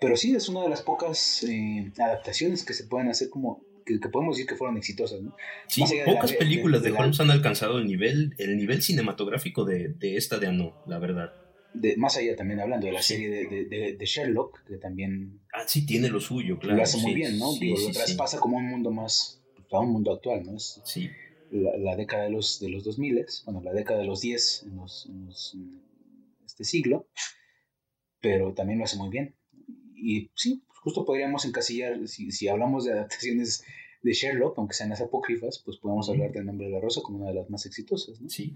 Pero sí, es una de las pocas eh, adaptaciones que se pueden hacer como que, podemos decir que fueron exitosas, ¿no? Sí, pocas películas de, Holmes han alcanzado el nivel, el nivel cinematográfico de, de esta de Ano, la verdad. De, más allá también hablando de la serie de, de, Sherlock, que también... Ah, sí, tiene lo suyo, claro. Lo hace muy bien, ¿no? Digo, lo traspasa como un mundo más, a un mundo actual, ¿no? Es sí. La, década de los, de los 2000, bueno, la década de los 10 en, los, en este siglo, pero también lo hace muy bien. Y sí, justo podríamos encasillar, si, si hablamos de adaptaciones de Sherlock, aunque sean las apócrifas, pues podemos hablar del nombre de la rosa como una de las más exitosas. ¿no? Sí.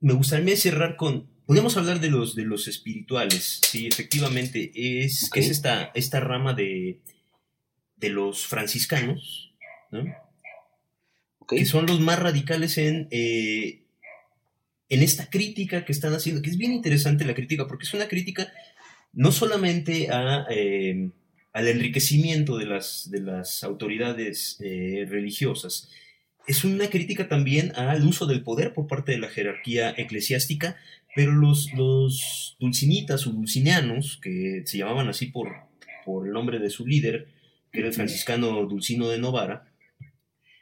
Me gustaría cerrar con. Podemos hablar de los, de los espirituales. Sí, efectivamente. Es, es esta, esta rama de, de los franciscanos, ¿no? que son los más radicales en, eh, en esta crítica que están haciendo, que es bien interesante la crítica, porque es una crítica no solamente a, eh, al enriquecimiento de las, de las autoridades eh, religiosas, es una crítica también al uso del poder por parte de la jerarquía eclesiástica, pero los, los dulcinitas o dulcineanos, que se llamaban así por, por el nombre de su líder, que era el franciscano Dulcino de Novara,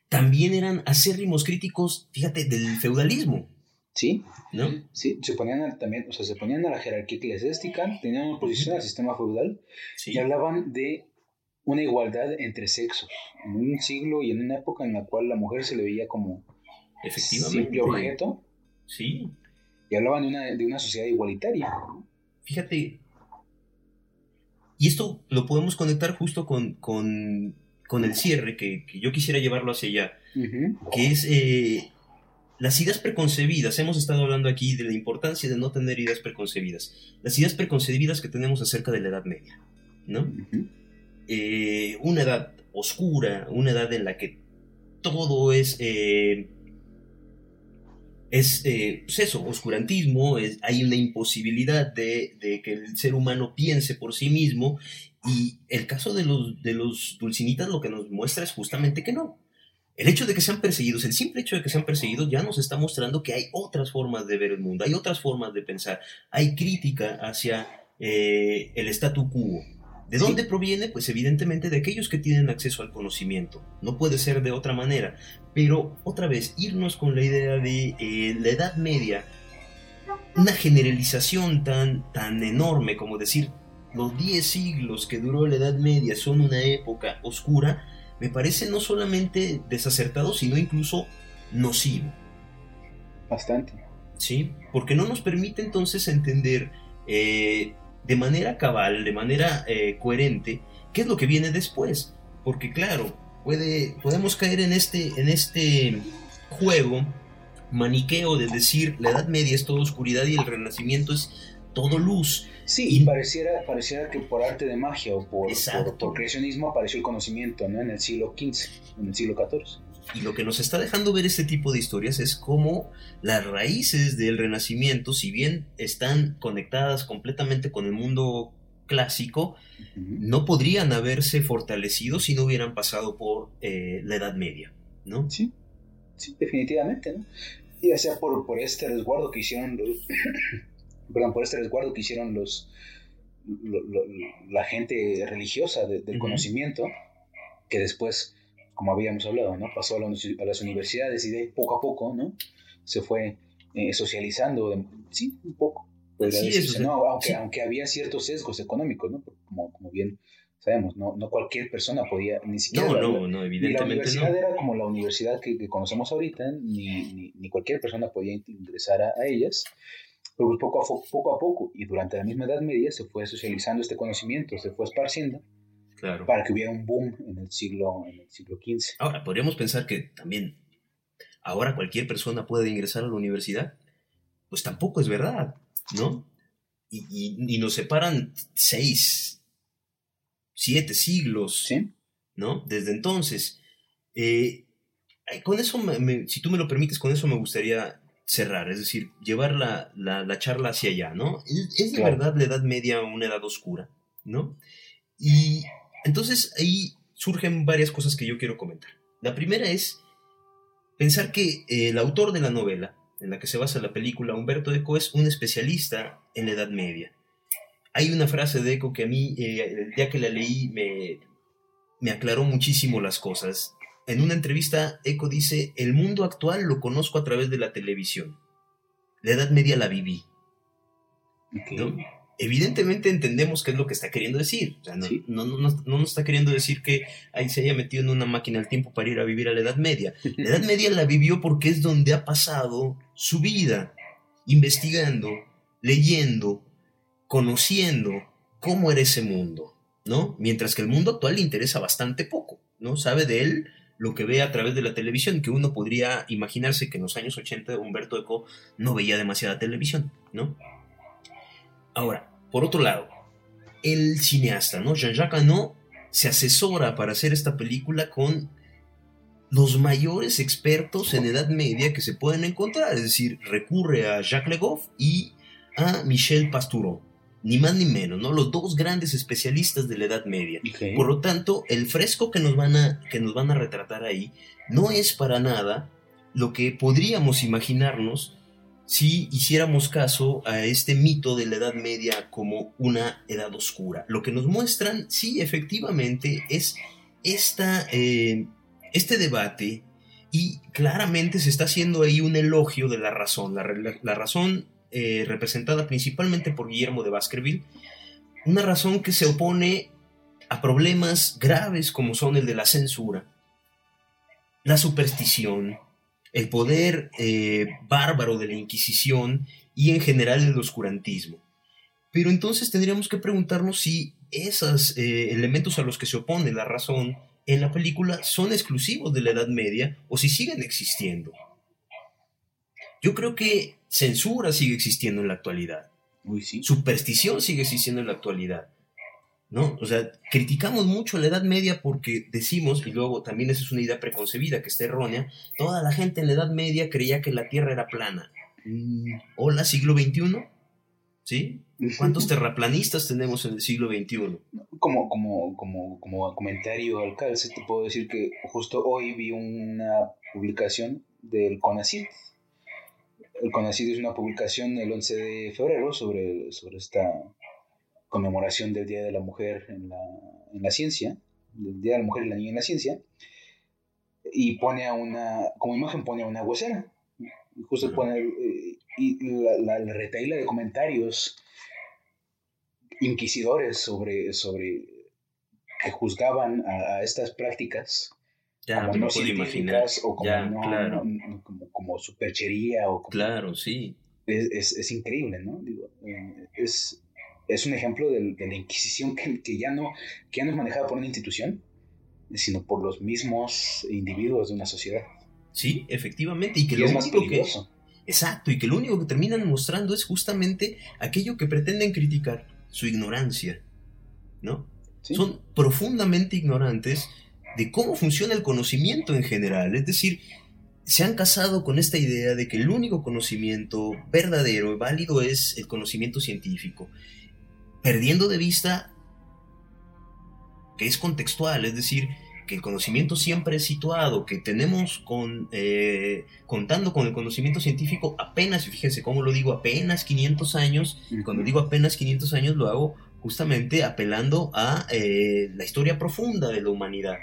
también eran acérrimos críticos, fíjate, del feudalismo. Sí, ¿no? Sí, se ponían también, o sea, se ponían a la jerarquía eclesiástica, tenían oposición al sistema feudal y hablaban de una igualdad entre sexos, en un siglo y en una época en la cual la mujer se le veía como simple objeto. Sí. Y hablaban de una, de una sociedad igualitaria. Fíjate, y esto lo podemos conectar justo con, con, con el cierre, que, que, yo quisiera llevarlo hacia allá, que es... Eh, las ideas preconcebidas, hemos estado hablando aquí de la importancia de no tener ideas preconcebidas, las ideas preconcebidas que tenemos acerca de la Edad Media, ¿no? Eh, una edad oscura, una edad en la que todo es... Eh, es eh, pues eso, oscurantismo, hay una imposibilidad de, de, que el ser humano piense por sí mismo y el caso de los, de los dulcinitas lo que nos muestra es justamente que no. El hecho de que sean perseguidos, el simple hecho de que sean perseguidos ya nos está mostrando que hay otras formas de ver el mundo, hay otras formas de pensar, hay crítica hacia eh, el statu quo. ¿De dónde proviene? Pues evidentemente de aquellos que tienen acceso al conocimiento. No puede ser de otra manera. Pero otra vez, irnos con la idea de eh, la Edad Media, una generalización tan, tan enorme como decir los 10 siglos que duró la Edad Media son una época oscura, me parece no solamente desacertado, sino incluso nocivo. Bastante. Sí, porque no nos permite entonces entender eh, de manera cabal, de manera eh, coherente, qué es lo que viene después. Porque claro, puede, podemos caer en este, en este juego maniqueo de decir la Edad Media es toda oscuridad y el Renacimiento es todo luz. Sí, y pareciera, pareciera que por arte de magia o por, por, creacionismo apareció el conocimiento ¿no? en el siglo XV, en el siglo XIV. Y lo que nos está dejando ver este tipo de historias es cómo las raíces del Renacimiento, si bien están conectadas completamente con el mundo clásico, no podrían haberse fortalecido si no hubieran pasado por eh, la Edad Media, ¿no? Sí, sí, definitivamente, ¿no? Ya sea por, por este resguardo que hicieron los, perdón, por este resguardo que hicieron los, la gente religiosa del conocimiento, que después, como habíamos hablado, ¿no? pasó a, las universidades y de poco a poco ¿no? se fue eh, socializando, sí, un poco. aunque, aunque había ciertos sesgos económicos, ¿no? como, como bien sabemos, no, no cualquier persona podía, ni siquiera... No, no, no, evidentemente la universidad era como la universidad que, conocemos ahorita, ni, ni, cualquier persona podía ingresar a ellas. Pero poco a, poco a poco y durante la misma Edad Media se fue socializando este conocimiento, se fue esparciendo claro. para que hubiera un boom en el siglo, en el siglo XV. Ahora, podríamos pensar que también ahora cualquier persona puede ingresar a la universidad. Pues tampoco es verdad, ¿no? Y, y, nos separan seis, siete siglos, ¿Sí? ¿no? Desde entonces. Eh, con eso, si tú me lo permites, con eso me gustaría cerrar, es decir, llevar la, la, charla hacia allá, ¿no? Es, de verdad la Edad Media una edad oscura, ¿no? Y entonces ahí surgen varias cosas que yo quiero comentar. La primera es pensar que el autor de la novela, en la que se basa la película, Humberto Eco, es un especialista en la Edad Media. Hay una frase de Eco que a mí, eh, el día que la leí, me, me aclaró muchísimo las cosas en una entrevista, Eco dice, el mundo actual lo conozco a través de la televisión. La Edad Media la viví. Evidentemente entendemos qué es lo que está queriendo decir. no, no, nos está queriendo decir que ahí se haya metido en una máquina al tiempo para ir a vivir a la Edad Media. La Edad Media la vivió porque es donde ha pasado su vida, investigando, leyendo, conociendo cómo era ese mundo, ¿no? Mientras que el mundo actual le interesa bastante poco, ¿no? Sabe de él lo que ve a través de la televisión, que uno podría imaginarse que en los años 80 Humberto Eco no veía demasiada televisión, ¿no? Ahora, por otro lado, el cineasta, ¿no? Jean-Jacques Hano se asesora para hacer esta película con los mayores expertos en Edad Media que se pueden encontrar, es decir, recurre a Jacques Legoff y a Michel Pastoureau ni más ni menos, ¿no? Los dos grandes especialistas de la Edad Media. Por lo tanto, el fresco que nos, van a, que nos van a retratar ahí no es para nada lo que podríamos imaginarnos si hiciéramos caso a este mito de la Edad Media como una edad oscura. Lo que nos muestran, sí, efectivamente, es esta, eh, este debate y claramente se está haciendo ahí un elogio de la razón. La, razón eh, representada principalmente por Guillermo de Baskerville, una razón que se opone a problemas graves como son el de la censura, la superstición, el poder eh, bárbaro de la Inquisición y en general el oscurantismo. Pero entonces tendríamos que preguntarnos si esos eh, elementos a los que se opone la razón en la película son exclusivos de la Edad Media o si siguen existiendo. Yo creo que censura sigue existiendo en la actualidad. Uy, sí. Superstición sigue existiendo en la actualidad. ¿No? O sea, criticamos mucho la Edad Media porque decimos, y luego también esa es una idea preconcebida que está errónea, toda la gente en la Edad Media creía que la Tierra era plana. Mm, hola, siglo XXI. ¿Sí? ¿Cuántos terraplanistas tenemos en el siglo XXI? Como, como, como, como comentario al te puedo decir que justo hoy vi una publicación del CONACYT. El CONACYT es una publicación el 11 de febrero sobre, sobre esta conmemoración del Día de la Mujer en la, en la Ciencia, del Día de la Mujer y la Niña en la Ciencia, y pone a una, como imagen pone a una huesera. Justo pone, eh, y la, la, retaila de comentarios inquisidores sobre, sobre que juzgaban a, estas prácticas como no científicas o como, como, superchería o claro sí. Es, es, increíble no Digo, eh, es, es un ejemplo de, de la inquisición que, que, ya no que ya no es manejada por una institución sino por los mismos individuos de una sociedad. Sí efectivamente y que lo es más peligroso. Exacto y que lo único que terminan mostrando es justamente aquello que pretenden criticar su ignorancia, ¿no? Son profundamente ignorantes de cómo funciona el conocimiento en general, es decir, se han casado con esta idea de que el único conocimiento verdadero y válido es el conocimiento científico, perdiendo de vista que es contextual, es decir, que el conocimiento siempre es situado, que tenemos con, eh, contando con el conocimiento científico apenas, fíjense cómo lo digo, apenas 500 años, y cuando digo apenas 500 años lo hago justamente apelando a eh, la historia profunda de la humanidad.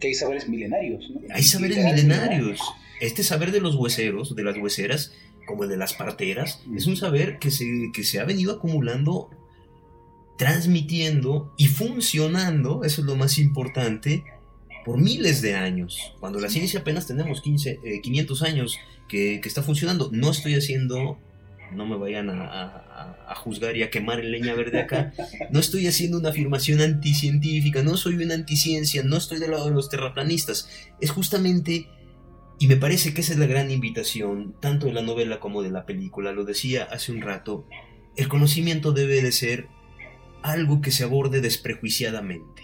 Que hay saberes milenarios. ¿no? Hay saberes milenarios. Este saber de los hueseros, de las hueseras, como el de las parteras, es un saber que se, que se ha venido acumulando transmitiendo y funcionando, eso es lo más importante, por miles de años, cuando la ciencia apenas tenemos 15, 500 eh, años que, está funcionando. No estoy haciendo, no me vayan a, juzgar y a quemar el leña verde acá, no estoy haciendo una afirmación anticientífica, no soy una anticiencia, no estoy del lado de los terraplanistas. Es justamente, y me parece que esa es la gran invitación, tanto de la novela como de la película, lo decía hace un rato, el conocimiento debe de ser algo que se aborde desprejuiciadamente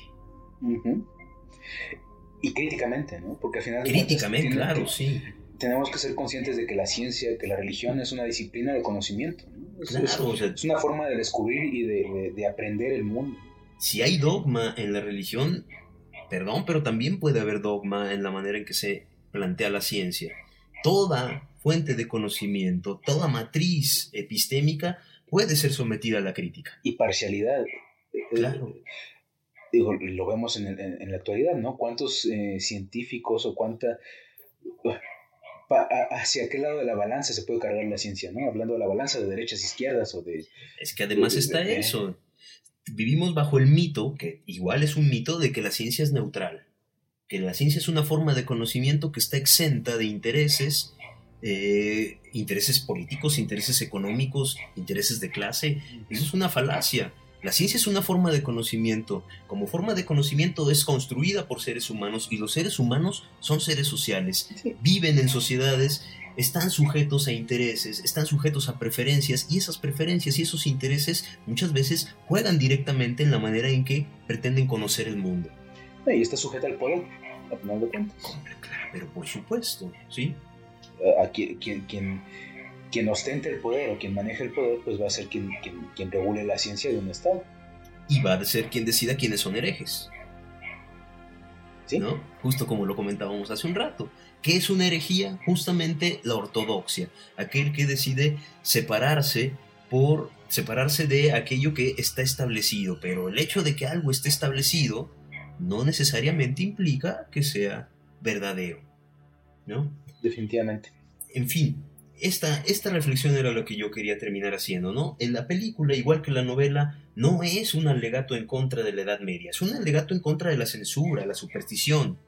y críticamente, ¿no? Porque al final... Críticamente, claro, sí. Tenemos que ser conscientes de que la ciencia, que la religión es una disciplina de conocimiento. ¿no? Es, claro, es, una forma de descubrir y de, de, aprender el mundo. Si hay dogma en la religión, perdón, pero también puede haber dogma en la manera en que se plantea la ciencia. Toda fuente de conocimiento, toda matriz epistémica puede ser sometida a la crítica. Y parcialidad. Claro digo, lo vemos en, en, la actualidad, ¿no? ¿Cuántos eh, científicos o cuánta... ¿Hacia qué lado de la balanza se puede cargar la ciencia, ¿no? Hablando de la balanza de derechas, izquierdas o de... Es que además está eso. Vivimos bajo el mito, que igual es un mito, de que la ciencia es neutral. Que la ciencia es una forma de conocimiento que está exenta de intereses, eh, intereses políticos, intereses económicos, intereses de clase. Eso es una falacia. La ciencia es una forma de conocimiento. Como forma de conocimiento es construida por seres humanos y los seres humanos son seres sociales. Viven en sociedades, están sujetos a intereses, están sujetos a preferencias y esas preferencias y esos intereses muchas veces juegan directamente en la manera en que pretenden conocer el mundo. Y está sujeta al poder, al final de cuentas. Claro, pero por supuesto, ¿sí? A quien, quien quien ostente el poder o quien maneje el poder, pues va a ser quien, quien, regule la ciencia de un Estado. Y va a ser quien decida quiénes son herejes. ¿Sí? ¿No? Justo como lo comentábamos hace un rato. ¿Qué es una herejía? Justamente la ortodoxia. Aquel que decide separarse por separarse de aquello que está establecido. Pero el hecho de que algo esté establecido no necesariamente implica que sea verdadero. ¿No? Definitivamente. En fin, esta, esta reflexión era lo que yo quería terminar haciendo, ¿no? En la película, igual que la novela, no es un alegato en contra de la Edad Media, es un alegato en contra de la censura, la superstición,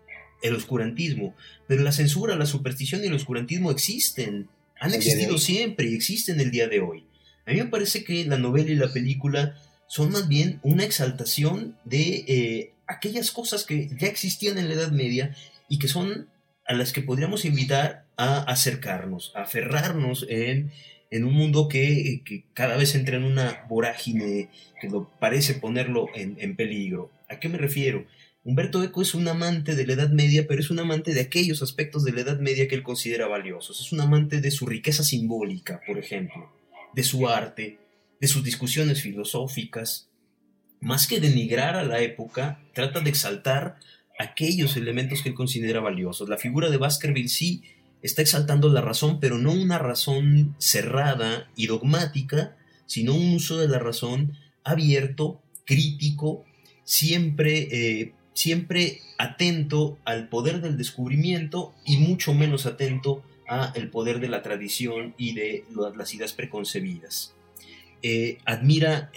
el oscurantismo. Pero la censura, la superstición y el oscurantismo existen, han existido siempre y existen el día de hoy. A mí me parece que la novela y la película son más bien una exaltación de eh, aquellas cosas que ya existían en la Edad Media y que son a las que podríamos invitar a acercarnos, a aferrarnos en, en un mundo que, cada vez entra en una vorágine que lo parece ponerlo en, en peligro. ¿A qué me refiero? Humberto Eco es un amante de la Edad Media, pero es un amante de aquellos aspectos de la Edad Media que él considera valiosos. Es un amante de su riqueza simbólica, por ejemplo, de su arte, de sus discusiones filosóficas. Más que denigrar a la época, trata de exaltar aquellos elementos que él considera valiosos. La figura de Baskerville sí está exaltando la razón, pero no una razón cerrada y dogmática, sino un uso de la razón abierto, crítico, siempre eh, siempre atento al poder del descubrimiento y mucho menos atento a el poder de la tradición y de las ideas preconcebidas. Eh, admira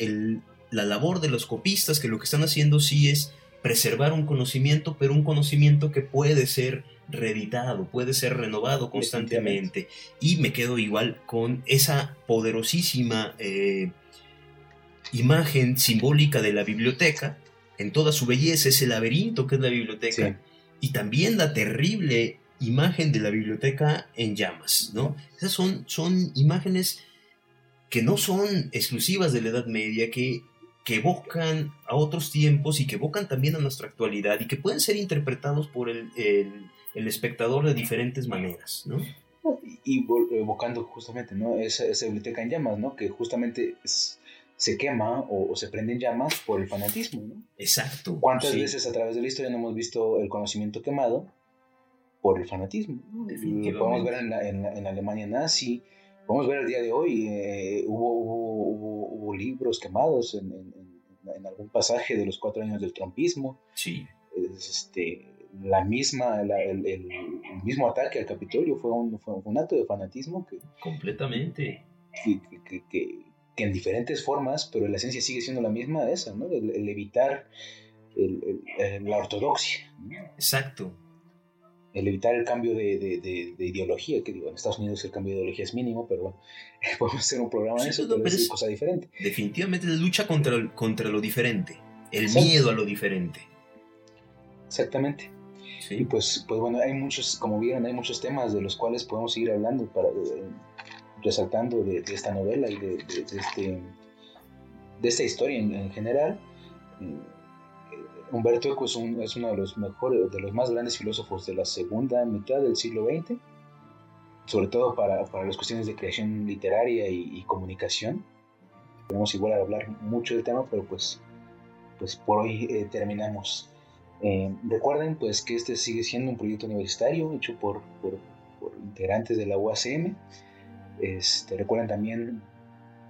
la labor de los copistas que lo que están haciendo sí es preservar un conocimiento, pero un conocimiento que puede ser reeditado, puede ser renovado constantemente. Y me quedo igual con esa poderosísima eh, imagen simbólica de la biblioteca, en toda su belleza, ese laberinto que es la biblioteca, y también la terrible imagen de la biblioteca en llamas, ¿no? Esas son, son imágenes que no son exclusivas de la Edad Media, que, que evocan a otros tiempos y que evocan también a nuestra actualidad y que pueden ser interpretados por el, espectador de diferentes maneras, ¿no? Y evocando justamente, ¿no? Esa, esa biblioteca en llamas, ¿no? Que justamente es, se quema o, se prende en llamas por el fanatismo. ¿no? Exacto. ¿Cuántas veces a través de la historia no hemos visto el conocimiento quemado por el fanatismo? Lo podemos ver en la, en, Alemania nazi, podemos ver el día de hoy, eh, hubo, hubo, hubo, libros quemados en, algún pasaje de los cuatro años del trompismo. Sí. este, la misma, el, el, mismo ataque al Capitolio fue un, fue un acto de fanatismo que... Completamente. que, que que en diferentes formas, pero la esencia sigue siendo la misma, esa, ¿no? El, evitar la ortodoxia. Exacto. El evitar el cambio de, ideología, que digo, en Estados Unidos el cambio de ideología es mínimo, pero bueno, podemos hacer un programa de eso, pero, es, cosa diferente. Definitivamente la lucha contra, contra lo diferente, el miedo a lo diferente. Exactamente. Y pues, pues bueno, hay muchos, como vieron, hay muchos temas de los cuales podemos seguir hablando para, resaltando de, esta novela y de, este, de esta historia en, general. Humberto Eco es, uno de los mejores, de los más grandes filósofos de la segunda mitad del siglo XX, sobre todo para, para las cuestiones de creación literaria y, comunicación. Podemos igual hablar mucho del tema, pero pues, pues por hoy eh, terminamos. Eh, recuerden pues que este sigue siendo un proyecto universitario hecho por, por, por integrantes de la UACM. Este, recuerden también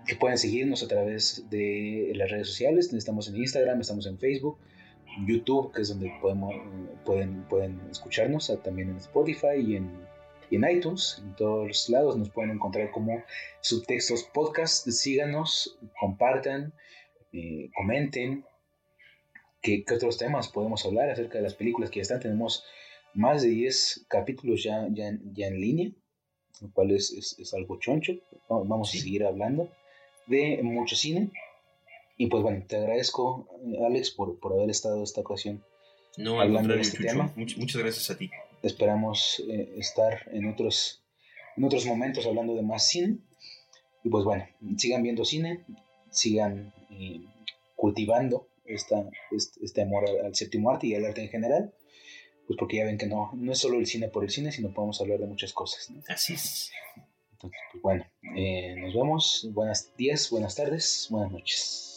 que pueden seguirnos a través de las redes sociales. Estamos en Instagram, estamos en Facebook, YouTube, que es donde podemos, pueden, pueden escucharnos, también en Spotify y en, en iTunes. En todos lados nos pueden encontrar como subtextos podcast. Síganos, compartan, eh, comenten. ¿Qué, ¿Qué, otros temas podemos hablar acerca de las películas que ya están? Tenemos más de 10 capítulos ya, ya, ya en línea lo cual es, es, algo choncho. Vamos a seguir hablando de mucho cine. Y pues bueno, te agradezco, Alex, por, por haber estado esta ocasión. No, hablando de este tema. muchas gracias a ti. Esperamos eh, estar en otros, en otros momentos hablando de más cine. Y pues bueno, sigan viendo cine, sigan eh, cultivando esta, este, este, amor al séptimo arte y al arte en general pues porque ya ven que no, no es solo el cine por el cine, sino podemos hablar de muchas cosas. Así es. Entonces, pues bueno, eh, nos vemos. Buenos días, buenas tardes, buenas noches.